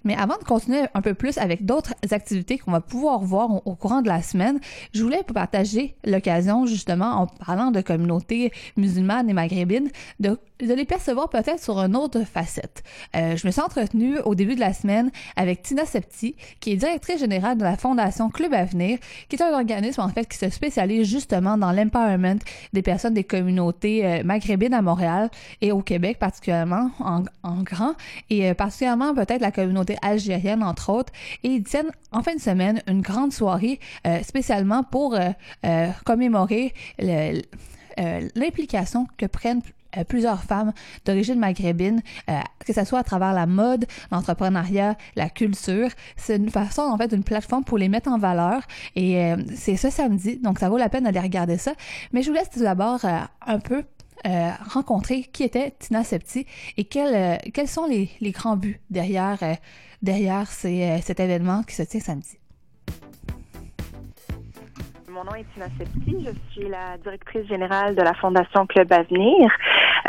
Mais avant de continuer un peu plus avec d'autres activités qu'on va pouvoir voir au, courant de la semaine, je voulais partager l'occasion, justement, en parlant de communautés musulmanes et maghrébines, de, les percevoir peut-être sur une autre facette. Euh, je me suis entretenue au début de la semaine avec Tina Septi, qui est directrice générale de la Fondation Club Avenir, qui est un organisme, en fait, qui se spécialise justement dans l'empowerment des personnes des communautés euh, maghrébines à Montréal et au Québec particulièrement, en, en grand, et euh, particulièrement peut-être la communauté algérienne, entre autres. Et ils tiennent en fin de semaine une grande soirée euh, spécialement pour euh, euh, commémorer l'implication que prennent plusieurs femmes d'origine maghrébine, que ce soit à travers la mode, l'entrepreneuriat, la culture. C'est une façon, en fait, une plateforme pour les mettre en valeur. Et c'est ce samedi, donc ça vaut la peine d'aller regarder ça. Mais je vous laisse tout d'abord un peu euh, rencontrer qui était Tina Septi et quels, euh, quels sont les, les grands buts derrière, euh, derrière ces, cet événement qui se tient samedi. Mon nom est Tina Septi, je suis la directrice générale de la Fondation Club Avenir,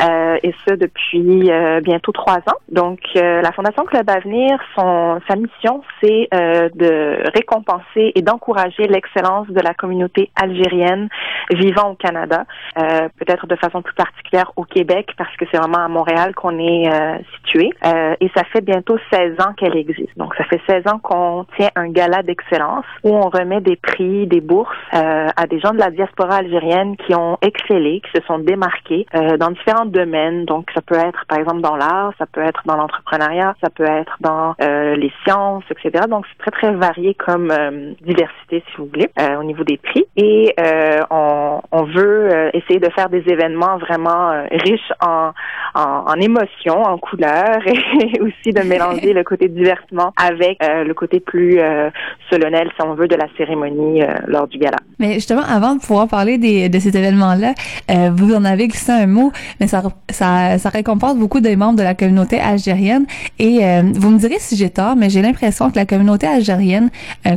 euh, et ce depuis euh, bientôt trois ans. Donc, euh, la Fondation Club Avenir, son, sa mission, c'est euh, de récompenser et d'encourager l'excellence de la communauté algérienne vivant au Canada, euh, peut-être de façon plus particulière au Québec, parce que c'est vraiment à Montréal qu'on est euh, situé. Et ça fait bientôt 16 ans qu'elle existe. Donc, ça fait 16 ans qu'on tient un gala d'excellence où on remet des prix, des bourses euh, à des gens de la diaspora algérienne qui ont excellé, qui se sont démarqués euh, dans différents domaines. Donc, ça peut être, par exemple, dans l'art, ça peut être dans l'entrepreneuriat, ça peut être dans euh, les sciences, etc. Donc, c'est très, très varié comme euh, diversité, si vous voulez, euh, au niveau des prix. Et euh, on, on veut essayer de faire des événements vraiment riches en, en, en émotions, en couleurs, et aussi de mélanger le côté divertissement avec le côté plus solennel, si on veut, de la cérémonie lors du gala. Mais justement, avant de pouvoir parler des, de cet événement-là, euh, vous en avez glissé un mot, mais ça, ça, ça récompense beaucoup des membres de la communauté algérienne. Et euh, vous me direz si j'ai tort, mais j'ai l'impression que la communauté algérienne, euh,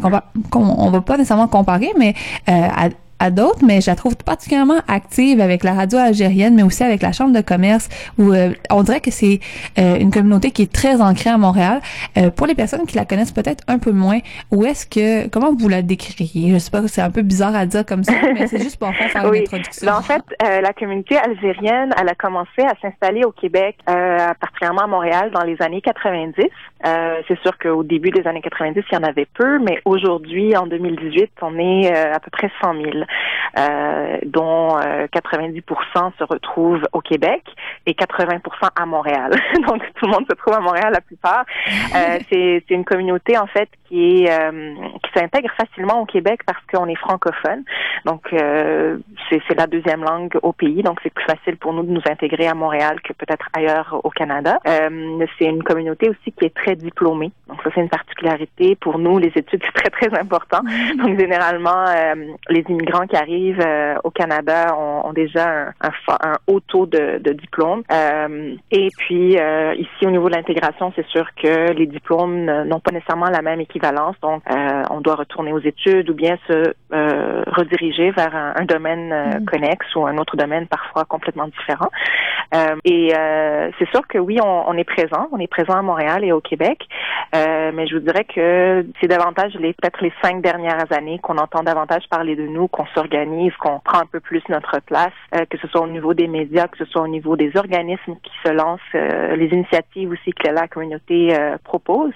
qu'on on va pas nécessairement comparer, mais euh, à, à d'autres, mais je la trouve particulièrement active avec la radio algérienne, mais aussi avec la chambre de commerce, où euh, on dirait que c'est euh, une communauté qui est très ancrée à Montréal. Euh, pour les personnes qui la connaissent peut-être un peu moins, où est-ce que, comment vous la décririez? Je sais pas, c'est un peu bizarre à dire comme ça, mais c'est juste pour en faire Oui. une introduction. Ben, en fait, euh, la communauté algérienne, elle a commencé à s'installer au Québec, euh, particulièrement à Montréal, dans les années 90. Euh, c'est sûr qu'au début des années 90, il y en avait peu, mais aujourd'hui, en 2018, on est euh, à peu près 100 000, euh, dont euh, 90 se retrouvent au Québec et 80 à Montréal. Donc, tout le monde se trouve à Montréal, la plupart. Euh, c'est c'est une communauté, en fait, qui est euh, qui s'intègre facilement au Québec parce qu'on est francophone. Donc, euh, c'est c'est la deuxième langue au pays, donc c'est plus facile pour nous de nous intégrer à Montréal que peut-être ailleurs au Canada. Euh, c'est une communauté aussi qui est très diplômée. Donc ça, c'est une particularité. Pour nous, les études, c'est très, très important. Donc généralement, euh, les immigrants qui arrivent euh, au Canada ont, ont déjà un, un, fa- un haut taux de, de diplôme. Euh, et puis, euh, ici, au niveau de l'intégration, c'est sûr que les diplômes n'ont pas nécessairement la même équivalence. Donc, euh, on doit retourner aux études ou bien se rediriger vers un, un domaine euh, connexe ou un autre domaine parfois complètement différent. Et c'est sûr que oui, on, on est présent. On est présent à Montréal et au Québec. Mais je vous dirais que c'est davantage les peut-être les cinq dernières années qu'on entend davantage parler de nous, qu'on s'organise, qu'on prend un peu plus notre place, euh, que ce soit au niveau des médias, que ce soit au niveau des organismes qui se lancent, euh, les initiatives aussi que la communauté euh, propose.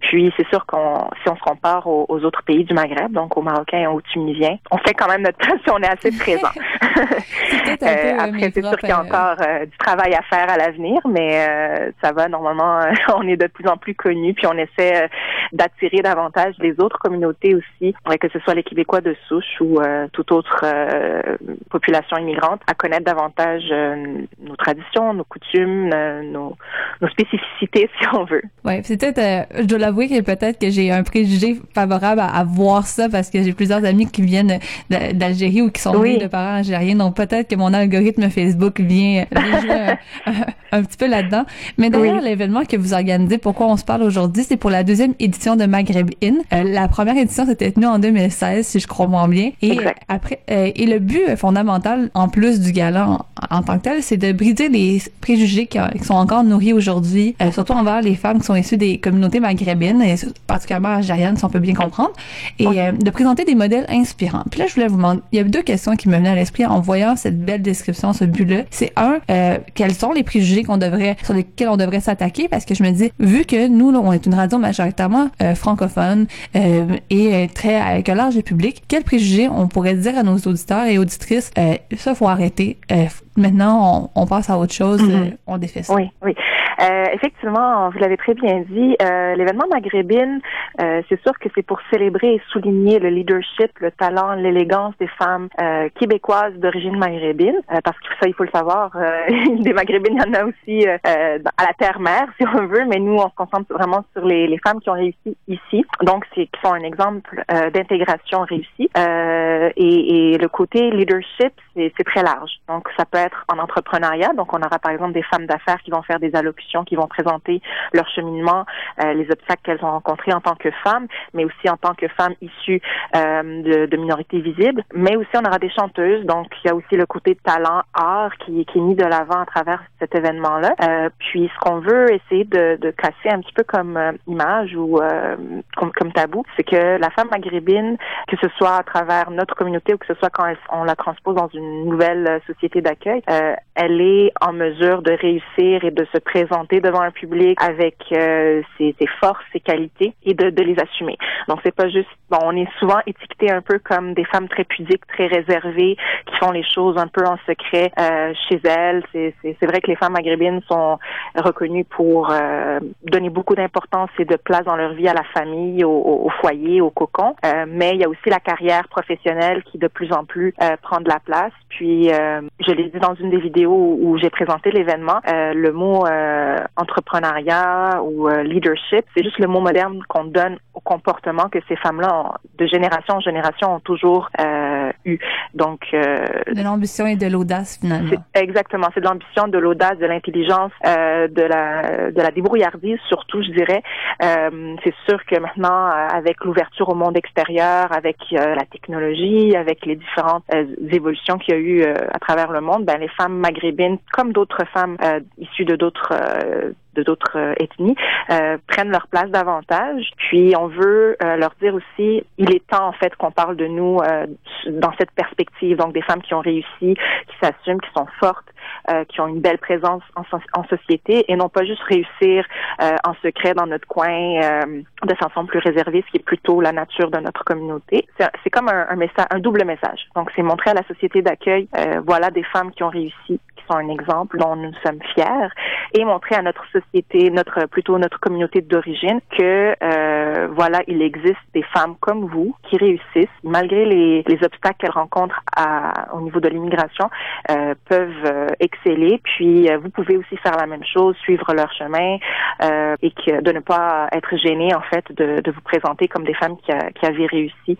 Puis c'est sûr qu'on si on se compare aux, aux autres pays du Maghreb, donc aux Marocains et aux Tunisiens, on fait quand même notre place et on est assez présent. après, c'est sûr qu'il y a encore du travail à faire à l'avenir, mais ça va normalement. on est de plus en plus connus, puis on essaie d'attirer davantage les autres communautés aussi, que ce soit les Québécois de souche ou euh, toute autre euh, population immigrante, à connaître davantage euh, nos traditions, nos coutumes, euh, nos, nos spécificités, si on veut. Ouais, c'est peut-être, euh, je dois l'avouer que peut-être que j'ai un préjugé favorable à, à voir ça parce que j'ai plusieurs amis qui viennent d'Algérie ou qui sont Oui. nés de parents algériens, donc peut-être que mon algorithme Facebook vient, jouer un, un- un petit peu là-dedans. Mais d'ailleurs, Oui. l'événement que vous organisez, pourquoi on se parle aujourd'hui, c'est pour la deuxième édition de Maghreb In. Euh, la première édition s'était tenue en 2016, si je crois bien. Et Exact. euh, après, euh, et le but euh, fondamental, en plus du gala en, en tant que tel, c'est de briser les préjugés qui, qui sont encore nourris aujourd'hui, euh, surtout envers les femmes qui sont issues des communautés maghrébines, et particulièrement algériennes, si on peut bien comprendre, et euh, de présenter des modèles inspirants. Puis là, je voulais vous demander, il y a deux questions qui me venaient à l'esprit en voyant cette belle description, ce but-là. C'est un, euh, quels sont les préjugés qu'on devrait, sur lesquels on devrait s'attaquer, parce que je me dis, vu que nous, là, on est une radio majoritairement euh, francophone euh, et euh, très avec un large public, quels préjugés on pourrait dire à nos auditeurs et auditrices, euh, ça faut arrêter. Euh, maintenant, on, on passe à autre chose, Mhm. euh, on défait ça. Oui, oui. Euh, effectivement, vous l'avez très bien dit, euh, l'événement maghrébine, euh, c'est sûr que c'est pour célébrer et souligner le leadership, le talent, l'élégance des femmes euh, québécoises d'origine maghrébine, euh, parce que ça, il faut le savoir, euh, des maghrébines, il y en a aussi à la terre-mère, si on veut, mais nous, on se concentre vraiment sur les, les femmes qui ont réussi ici, donc c'est qui sont un exemple d'intégration réussie. Et, et le côté leadership, c'est très large. Donc, ça peut être en entrepreneuriat. Donc, on aura par exemple des femmes d'affaires qui vont faire des allocutions, qui vont présenter leur cheminement, euh, les obstacles qu'elles ont rencontrés en tant que femmes, mais aussi en tant que femmes issues euh, de, de minorités visibles. Mais aussi, on aura des chanteuses. Donc, il y a aussi le côté talent, art qui, qui est mis de l'avant à travers cet événement-là. Euh, puis, ce qu'on veut essayer de, de casser un petit peu comme euh, image ou comme, comme tabou, c'est que la femme maghrébine, que ce soit à travers notre communauté ou que ce soit quand elle- on la transpose dans une nouvelle société d'accueil, euh, elle est en mesure de réussir et de se présenter devant un public avec euh, ses, forces, ses qualités et de, les assumer. Donc c'est pas juste bon, on est souvent étiqueté un peu comme des femmes très pudiques, très réservées, qui font les choses un peu en secret euh, chez elles. C'est, vrai que les femmes maghrébines sont reconnues pour euh, donner beaucoup d'importance et de place dans leur vie à la famille, au, au- foyer, au cocon. Euh, mais il y a aussi la carrière professionnelle qui de plus en plus euh, prend de la place. Puis je l'ai dit dans une des vidéos où, j'ai présenté l'événement, le mot euh, entrepreneuriat ou euh, leadership, c'est juste le mot moderne qu'on donne au comportement que ces femmes-là, de génération en génération, ont toujours euh, eu. Donc euh, De l'ambition et de l'audace, finalement. exactement, c'est de l'ambition, de l'audace, de l'intelligence, euh, de la de la débrouillardise surtout, je dirais. Euh, c'est sûr que maintenant, euh, avec l'ouverture au monde extérieur, avec euh, la technologie, avec les différentes euh, évolutions qu'il y a eu euh, à travers le monde, ben les femmes maghrébines, comme d'autres femmes euh, issues de d'autres euh, de d'autres euh, ethnies euh, prennent leur place davantage. Puis on veut euh, leur dire aussi, il est temps en fait qu'on parle de nous euh, dans cette perspective, donc des femmes qui ont réussi, qui s'assument, qui sont fortes, euh, qui ont une belle présence en, so- en société et non pas juste réussir euh, en secret dans notre coin euh, de façon plus réservée, ce qui est plutôt la nature de notre communauté. C'est comme un, un message, un double message. Donc, c'est montrer à la société d'accueil, euh, voilà des femmes qui ont réussi, sont un exemple dont nous sommes fiers, et montrer à notre société, notre plutôt notre communauté d'origine, que euh, voilà, il existe des femmes comme vous qui réussissent malgré les, les obstacles qu'elles rencontrent à, au niveau de l'immigration, euh, peuvent euh, exceller. Puis euh, vous pouvez aussi faire la même chose, suivre leur chemin euh, et que de ne pas être gêné en fait de, de vous présenter comme des femmes qui, qui avaient réussi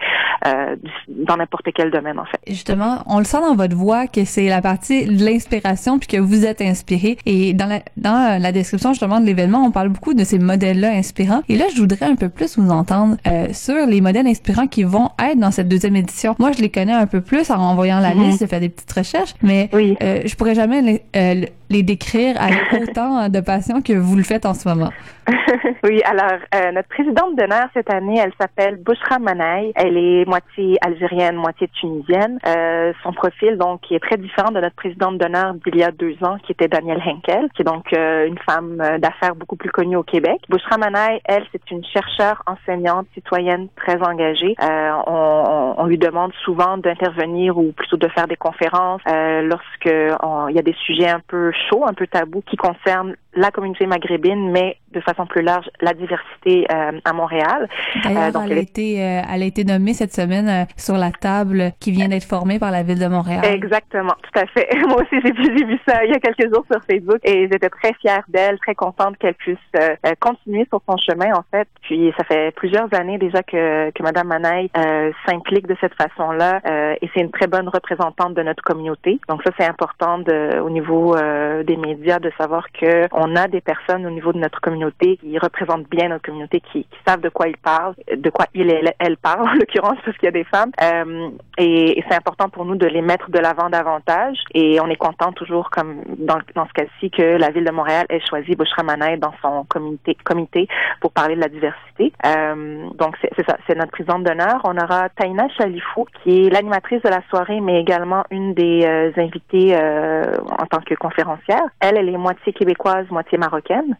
euh, dans n'importe quel domaine en fait. Justement, on le sent dans votre voix que c'est la partie l'inspiration puis que vous êtes inspiré. Et dans la, dans la description justement de l'événement, on parle beaucoup de ces modèles-là inspirants. Et là, je voudrais un peu plus vous entendre euh, sur les modèles inspirants qui vont être dans cette deuxième édition. Moi, je les connais un peu plus en envoyant la Mhm. liste, j'ai fait des petites recherches, mais euh, je pourrais jamais les, euh, les décrire avec autant de passion que vous le faites en ce moment. oui, alors euh, notre présidente d'honneur cette année, elle s'appelle Bouchra Manaï. Elle est moitié algérienne, moitié tunisienne. Euh, son profil donc qui est très différent de notre présidente d'honneur d'il y a deux ans, qui était Danielle Henkel, qui est donc euh, une femme euh, d'affaires beaucoup plus connue au Québec. Bouchra Manaï, elle, c'est une chercheure, enseignante, citoyenne très engagée. Euh, on, on- lui demande souvent d'intervenir ou plutôt de faire des conférences euh, lorsque il y a des sujets un peu chauds, un peu tabous qui concernent la communauté maghrébine, mais de façon plus large, la diversité euh, à Montréal. Euh, donc, elle, a été, euh, elle a été nommée cette semaine euh, sur la table qui vient d'être formée par la ville de Montréal. Exactement, tout à fait. Moi aussi, j'ai vu, ça il y a quelques jours sur Facebook et j'étais très fière d'elle, très contente qu'elle puisse euh, continuer sur son chemin, en fait. Puis, ça fait plusieurs années déjà que, que Madame Manaï euh, s'implique de cette façon-là euh, et c'est une très bonne représentante de notre communauté. Donc, ça, c'est important de, au niveau euh, des médias de savoir que on a des personnes au niveau de notre communauté qui représentent bien notre communauté, qui, savent de quoi ils parlent, de quoi il et elle parlent, en l'occurrence, parce qu'il y a des femmes. Euh, et, c'est important pour nous de les mettre de l'avant davantage. Et on est content toujours, comme dans, ce cas-ci, que la ville de Montréal ait choisi Bouchra dans son comité, comité pour parler de la diversité. Euh, donc, c'est ça, c'est notre présidente d'honneur. On aura Taina Chalifou, qui est l'animatrice de la soirée, mais également une des euh, invitées en tant que conférencière. Elle, elle est moitié québécoise, moitié marocaine.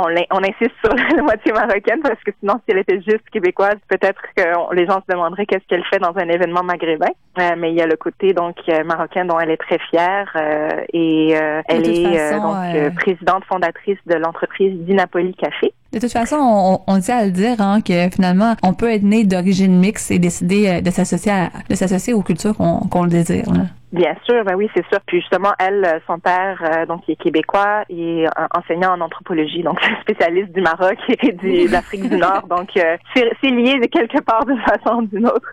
On, insiste sur la moitié marocaine parce que sinon, si elle était juste québécoise, peut-être que les gens se demanderaient qu'est-ce qu'elle fait dans un événement maghrébin. Euh, mais il y a le côté donc euh, marocain dont elle est très fière euh, et euh, elle est façon, donc présidente fondatrice de l'entreprise Dinapoli Café. De toute façon, on, on tient à le dire hein, que finalement, on peut être né d'origine mixte et décider de s'associer de s'associer aux cultures qu'on qu'on le désire. là. Bien sûr, ben oui, c'est sûr. Puis justement, elle, euh, son père, euh, donc il est québécois, il est euh, enseignant en anthropologie, donc spécialiste du Maroc et du, de l'Afrique du Nord. Donc euh, c'est c'est lié de quelque part d'une façon ou d'une autre.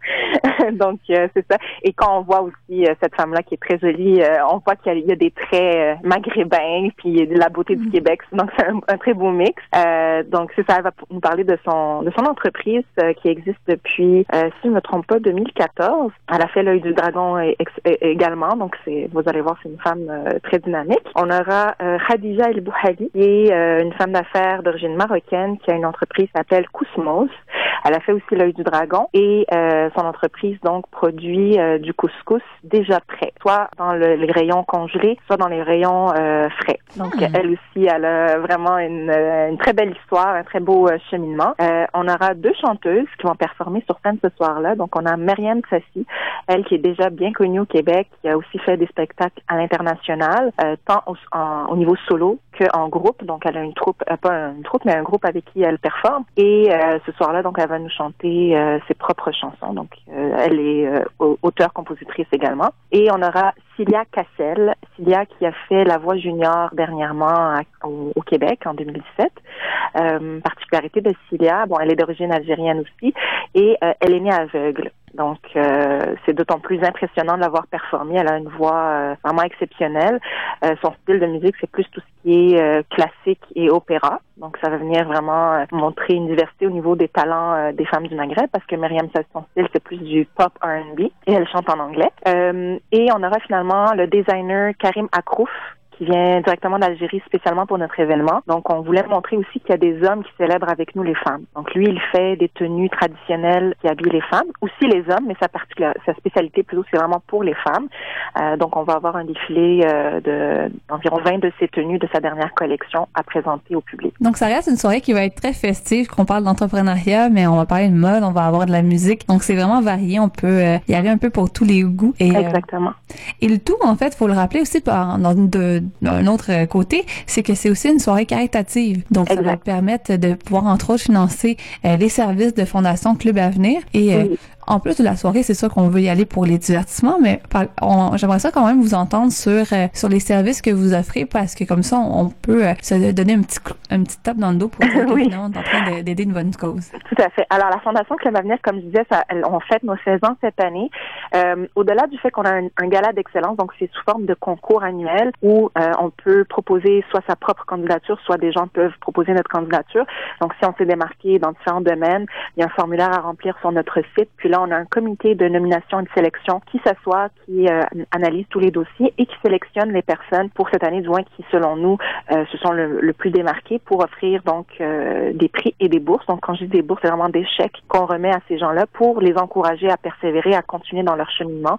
donc euh, c'est ça. Et quand on voit aussi euh, cette femme-là qui est très jolie, euh, on voit qu'il y, a- il y a des traits maghrébins, puis de la beauté du Québec. Donc c'est un, un très beau mix. Euh, donc c'est ça. Elle va nous parler de son de son entreprise euh, qui existe depuis, euh, si je ne me trompe pas, 2014. Elle a fait l'œil du dragon et- également. Donc c'est, vous allez voir, c'est une femme euh, très dynamique. On aura euh, Khadija El Bouhali, qui est euh, une femme d'affaires d'origine marocaine qui a une entreprise qui s'appelle Kousmos. Elle a fait aussi l'œil du dragon et euh, son entreprise donc produit euh, du couscous déjà prêt, soit dans le- les rayons congelés, soit dans les rayons euh, frais. Donc Hmm. elle aussi, elle a vraiment une, une très belle histoire, un très beau euh, cheminement. Euh, on aura deux chanteuses qui vont performer sur scène ce soir-là. Donc on a Marianne Tracy, elle qui est déjà bien connue au Québec, qui a aussi fait des spectacles à l'international, euh, tant au, en- au niveau solo qu'en groupe. Donc elle a une troupe, euh, pas une troupe, mais un groupe avec qui elle performe. Et euh, ce soir-là, donc elle va nous chanter euh, ses propres chansons. Donc euh, elle est euh, au- auteure-compositrice également. Et on aura Cilia Cassel, Cilia qui a fait La Voix junior dernièrement à- au, Québec en 2017. Euh, particularité de Cilia, bon, elle est d'origine algérienne aussi, et elle est née aveugle. Donc, euh, c'est d'autant plus impressionnant de l'avoir performée. Elle a une voix euh, vraiment exceptionnelle. Euh, son style de musique, c'est plus tout ce qui est euh, classique et opéra. Donc, ça va venir vraiment euh, montrer une diversité au niveau des talents euh, des femmes du Maghreb, parce que Myriam, son style, c'est plus du pop R&B, et elle chante en anglais. Et on aura finalement le designer Karim Akrouf, qui vient directement d'Algérie spécialement pour notre événement. Donc, on voulait montrer aussi qu'il y a des hommes qui célèbrent avec nous les femmes. Donc, lui, il fait des tenues traditionnelles qui habillent les femmes, aussi les hommes, mais sa, spécialité plutôt, c'est vraiment pour les femmes. Euh, donc, on va avoir un défilé euh, de d'environ 20 de ses tenues de sa dernière collection à présenter au public. Donc, ça reste une soirée qui va être très festive, qu'on parle d'entrepreneuriat, mais on va parler de mode, on va avoir de la musique. Donc, c'est vraiment varié. On peut euh, y aller un peu pour tous les goûts. Et, euh, Exactement. et le tout, en fait, faut le rappeler aussi par, dans, de- d'un autre euh, côté, c'est que c'est aussi une soirée caritative. Donc, ça va permettre de pouvoir, entre autres, financer euh, les services de Fondation Club Avenir. Et euh, Oui. En plus de la soirée, c'est sûr qu'on veut y aller pour les divertissements, mais j'aimerais ça quand même vous entendre sur euh, sur les services que vous offrez parce que comme ça, on, on peut euh, se donner un petit un petit tape dans le dos pour dire Oui. on est en train de- d'aider une bonne cause. Tout à fait. Alors, la Fondation Club Avenir, comme je disais, ça, on fête nos 16 ans cette année. Euh, Au-delà du fait qu'on a un, un gala d'excellence, donc c'est sous forme de concours annuel où on peut proposer soit sa propre candidature, soit des gens peuvent proposer notre candidature. Donc, si on s'est démarqué dans différents domaines, il y a un formulaire à remplir sur notre site. Puis là, on a un comité de nomination et de sélection qui s'assoit, qui euh, analyse tous les dossiers et qui sélectionne les personnes pour cette année, du moins, qui, selon nous, euh, se sont le, le plus démarqués pour offrir donc euh, des prix et des bourses. Donc, quand je dis des bourses, c'est vraiment des chèques qu'on remet à ces gens-là pour les encourager à persévérer, à continuer dans leur cheminement,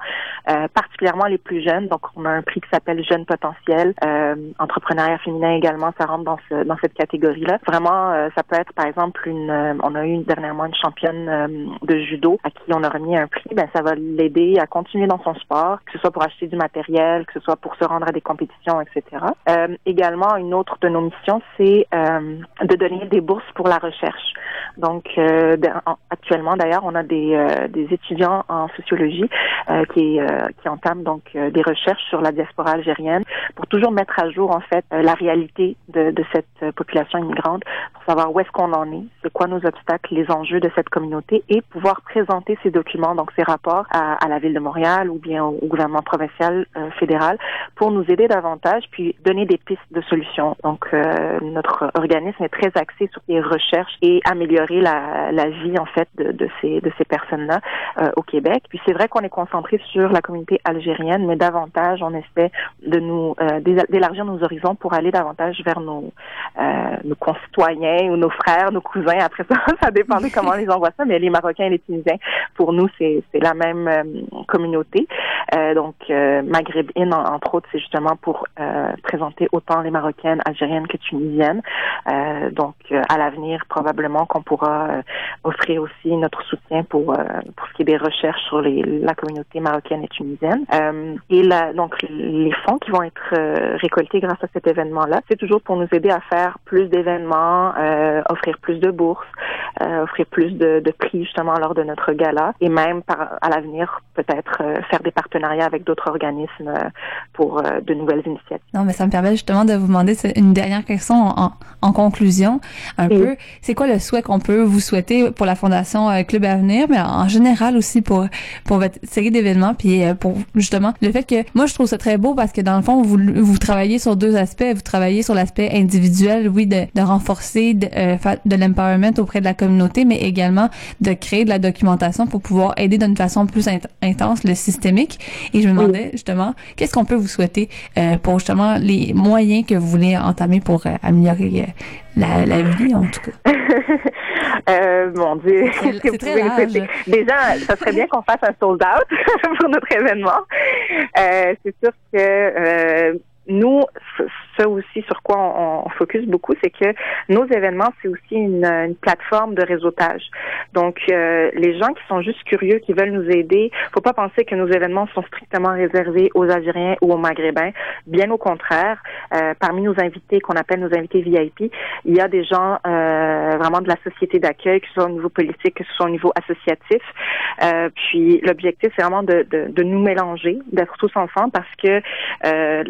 euh, particulièrement les plus jeunes. Donc, on a un prix qui s'appelle Jeune Potentiel, euh, entrepreneuriat féminin également, ça rentre dans, ce, dans cette catégorie-là. Vraiment, euh, ça peut être, par exemple, une, on a eu dernièrement une championne de judo à qui on a remis un prix. Ben, ça va l'aider à continuer dans son sport, que ce soit pour acheter du matériel, que ce soit pour se rendre à des compétitions, etc. Euh, également, une autre de nos missions, c'est euh, de donner des bourses pour la recherche. Donc, euh, d- en- actuellement, d'ailleurs, on a des, euh, des étudiants en sociologie euh, qui, euh, qui entament donc des recherches sur la diaspora algérienne pour toujours mettre à jour en fait la réalité de, de cette population immigrante, pour savoir où est-ce qu'on en est, c'est quoi nos obstacles, les enjeux de cette communauté et pouvoir présenter ces documents, donc ces rapports à, la ville de Montréal ou bien au, gouvernement provincial, euh, fédéral, pour nous aider davantage, puis donner des pistes de solutions. Donc, euh, notre organisme est très axé sur les recherches et améliorer la, la vie en fait de, de ces de ces personnes-là euh, au Québec. Puis c'est vrai qu'on est concentré sur la communauté algérienne, mais davantage on essaie de nous euh, d'éla- d'élargir nos horizons pour aller davantage vers nos euh, nos concitoyens ou nos frères, nos cousins. Après ça, ça dépend de comment les envoie ça, mais les Marocains et les Tunisiens, pour nous, c'est la même euh, communauté. Euh, donc euh, Maghreb In, en- entre autres, c'est justement pour présenter autant les Marocaines, algériennes que tunisiennes. Donc à l'avenir, probablement qu'on pourra offrir aussi notre soutien pour pour ce qui est des recherches sur les, la communauté marocaine et tunisienne. Et la, donc les fonds qui vont être récoltés grâce à cet événement-là, c'est toujours pour nous aider à faire plus d'événements, euh, offrir plus de bourses, euh, offrir plus de, de prix justement lors de notre gala et même par, à l'avenir peut-être euh, faire des partenariats avec d'autres organismes euh, pour euh, de nouvelles initiatives. Non, mais ça me permet justement de vous demander une dernière question en, en conclusion. Un Oui. peu, c'est quoi le souhait qu'on peut vous souhaiter pour la Fondation Club Avenir, mais en général aussi pour pour votre série d'événements, puis pour justement le fait que moi je trouve ça très beau parce que dans le fond vous vous travaillez sur deux aspects. Vous travaillez sur l'aspect individuel, oui, de, de renforcer de l'empowerment auprès de la communauté, mais également de créer de la documentation pour pouvoir aider d'une façon plus int- intense le systémique. Et je me demandais justement, qu'est-ce qu'on peut vous souhaiter euh, pour justement les moyens que vous voulez entamer pour euh, améliorer euh, la, la vie, en tout cas? Euh, mon Dieu, vous pouvez Déjà, ça serait bien qu'on fasse un sold out pour notre événement. C'est sûr que nous, ce aussi sur quoi on, on focus beaucoup, c'est que nos événements, c'est aussi une, une plateforme de réseautage. Donc, euh, les gens qui sont juste curieux, qui veulent nous aider, faut pas penser que nos événements sont strictement réservés aux Algériens ou aux Maghrébins. Bien au contraire, euh, parmi nos invités, qu'on appelle nos invités VIP, il y a des gens euh, vraiment de la société d'accueil, que ce soit au niveau politique, que ce soit au niveau associatif. Euh, puis l'objectif, c'est vraiment de, de, de nous mélanger, d'être tous ensemble, parce que euh,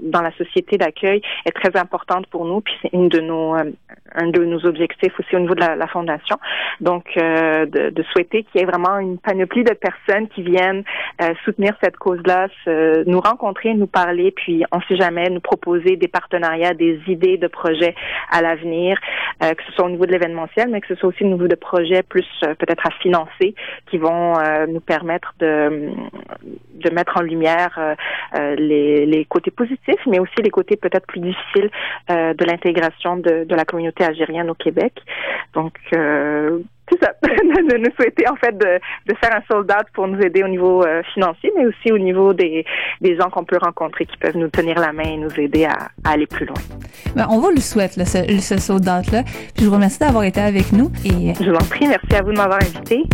dans la société d'accueil est très importante pour nous. Puis c'est une de nos euh, un de nos objectifs aussi au niveau de la, fondation. Donc euh, de, de souhaiter qu'il y ait vraiment une panoplie de personnes qui viennent euh, soutenir cette cause-là, se- nous rencontrer, nous parler, puis on sait jamais nous proposer des partenariats, des idées de projets à l'avenir, euh, que ce soit au niveau de l'événementiel, mais que ce soit aussi au niveau de projets plus euh, peut-être à financer, qui vont euh, nous permettre de de mettre en lumière les les, les côtés positifs, mais aussi les côtés peut-être plus difficiles euh, de l'intégration de, de la communauté algérienne au Québec. Donc, euh, c'est ça, de nous souhaiter en fait de, de faire un sold out pour nous aider au niveau euh, financier, mais aussi au niveau des, des gens qu'on peut rencontrer qui peuvent nous tenir la main et nous aider à, à aller plus loin. Ben, on vous le souhaite, là, ce, ce sold out-là. Puis je vous remercie d'avoir été avec nous. Et Je vous en prie, merci à vous de m'avoir invité.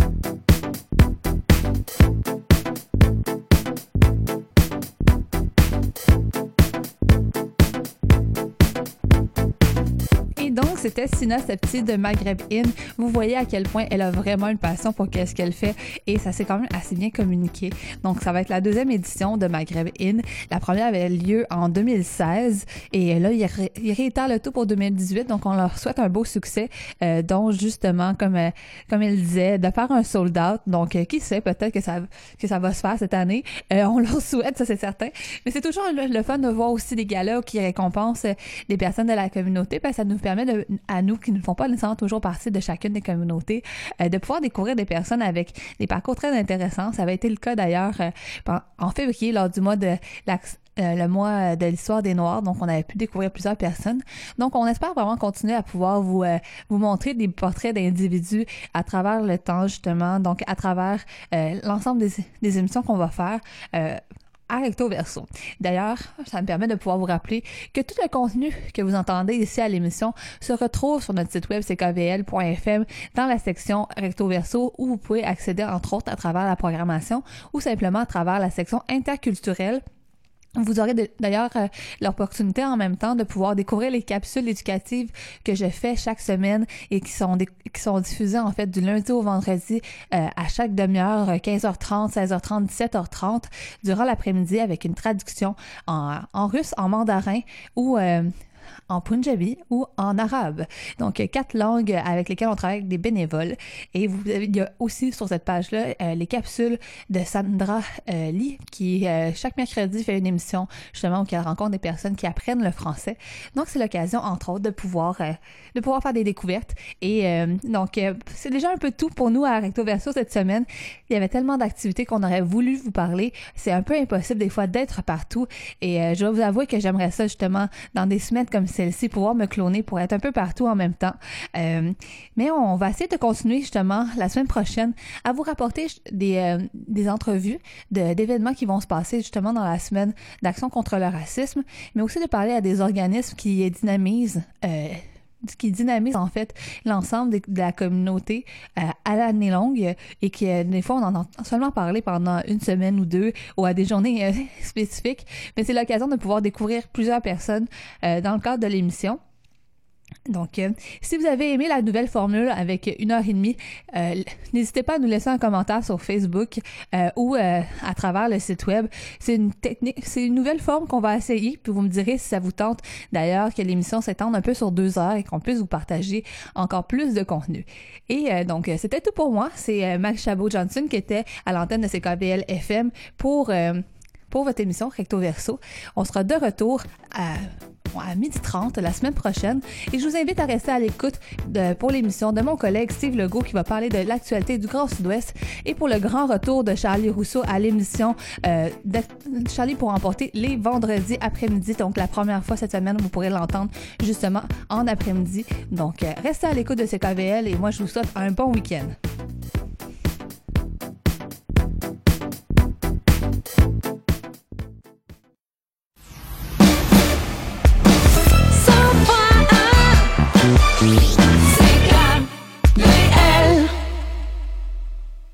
C'était Sina Septi de Maghreb In. Vous voyez à quel point elle a vraiment une passion pour qu'est-ce qu'elle fait et ça s'est quand même assez bien communiqué. Donc, ça va être la deuxième édition de Maghreb In. La première avait lieu en 2016 et là, il, ré- il réitère le tout pour 2018. Donc, on leur souhaite un beau succès, euh, dont justement, comme, euh, comme il disait, de faire un sold out. Donc, euh, qui sait, peut-être que ça, que ça va se faire cette année. Euh, on leur souhaite, ça c'est certain. Mais c'est toujours le, le fun de voir aussi des galas qui récompensent les personnes de la communauté, parce que ça nous permet de, à nous qui ne font pas nécessairement toujours partie de chacune des communautés, euh, de pouvoir découvrir des personnes avec des parcours très intéressants. Ça avait été le cas d'ailleurs euh, en février lors du mois de euh, le mois de l'histoire des Noirs, donc on avait pu découvrir plusieurs personnes. Donc on espère vraiment continuer à pouvoir vous vous montrer des portraits d'individus à travers le temps justement, donc à travers l'ensemble des, des émissions qu'on va faire. À recto verso. D'ailleurs, ça me permet de pouvoir vous rappeler que tout le contenu que vous entendez ici à l'émission se retrouve sur notre site web ckvl.fm dans la section recto verso où vous pouvez accéder entre autres à travers la programmation ou simplement à travers la section interculturelle vous aurez d'ailleurs euh, l'opportunité en même temps de pouvoir découvrir les capsules éducatives que je fais chaque semaine et qui sont, qui sont diffusées en fait du lundi au vendredi euh, à chaque demi-heure, euh, 15h30, 16h30, 17h30 durant l'après-midi avec une traduction en, en russe, en mandarin ou euh, en punjabi ou en arabe. Donc, euh, quatre langues avec lesquelles on travaille avec des bénévoles. Et vous il y a aussi sur cette page-là euh, les capsules de Sandra euh, Lee qui, chaque mercredi, fait une émission justement où elle rencontre des personnes qui apprennent le français. Donc, c'est l'occasion, entre autres, de pouvoir, de pouvoir faire des découvertes. Et donc, c'est déjà un peu tout pour nous à Recto Verso cette semaine. Il y avait tellement d'activités qu'on aurait voulu vous parler. C'est un peu impossible des fois d'être partout. Et je dois vous avouer que j'aimerais ça justement dans des semaines comme celle-ci, pouvoir me cloner pour être un peu partout en même temps. Euh, mais on va essayer de continuer justement la semaine prochaine à vous rapporter des, euh, des entrevues d'événements qui vont se passer justement dans la semaine d'action contre le racisme, mais aussi de parler à des organismes qui dynamisent euh, qui dynamise en fait l'ensemble de la communauté euh, à l'année longue et qui euh, des fois on en entend seulement parler pendant une semaine ou deux ou à des journées euh, spécifiques. Mais c'est l'occasion de pouvoir découvrir plusieurs personnes euh, dans le cadre de l'émission donc, euh, si vous avez aimé la nouvelle formule avec une heure et demie, euh, n'hésitez pas à nous laisser un commentaire sur Facebook euh, ou à travers le site web. C'est une technique, c'est une nouvelle forme qu'on va essayer, puis vous me direz si ça vous tente. D'ailleurs, que l'émission s'étende un peu sur deux heures et qu'on puisse vous partager encore plus de contenu. Et donc, c'était tout pour moi. C'est Max Chabot-Johnson qui était à l'antenne de CKBL FM pour pour votre émission Recto Verso. On sera de retour à, à 12h30 la semaine prochaine et je vous invite à rester à l'écoute pour l'émission de mon collègue Steve Legault qui va parler de l'actualité du Grand Sud-Ouest et pour le grand retour de Charlie Rousseau à l'émission euh, Charlie pour emporter les vendredis après-midi. Donc la première fois cette semaine, vous pourrez l'entendre justement en après-midi. Donc euh, restez à l'écoute de CKVL et moi je vous souhaite un bon week-end.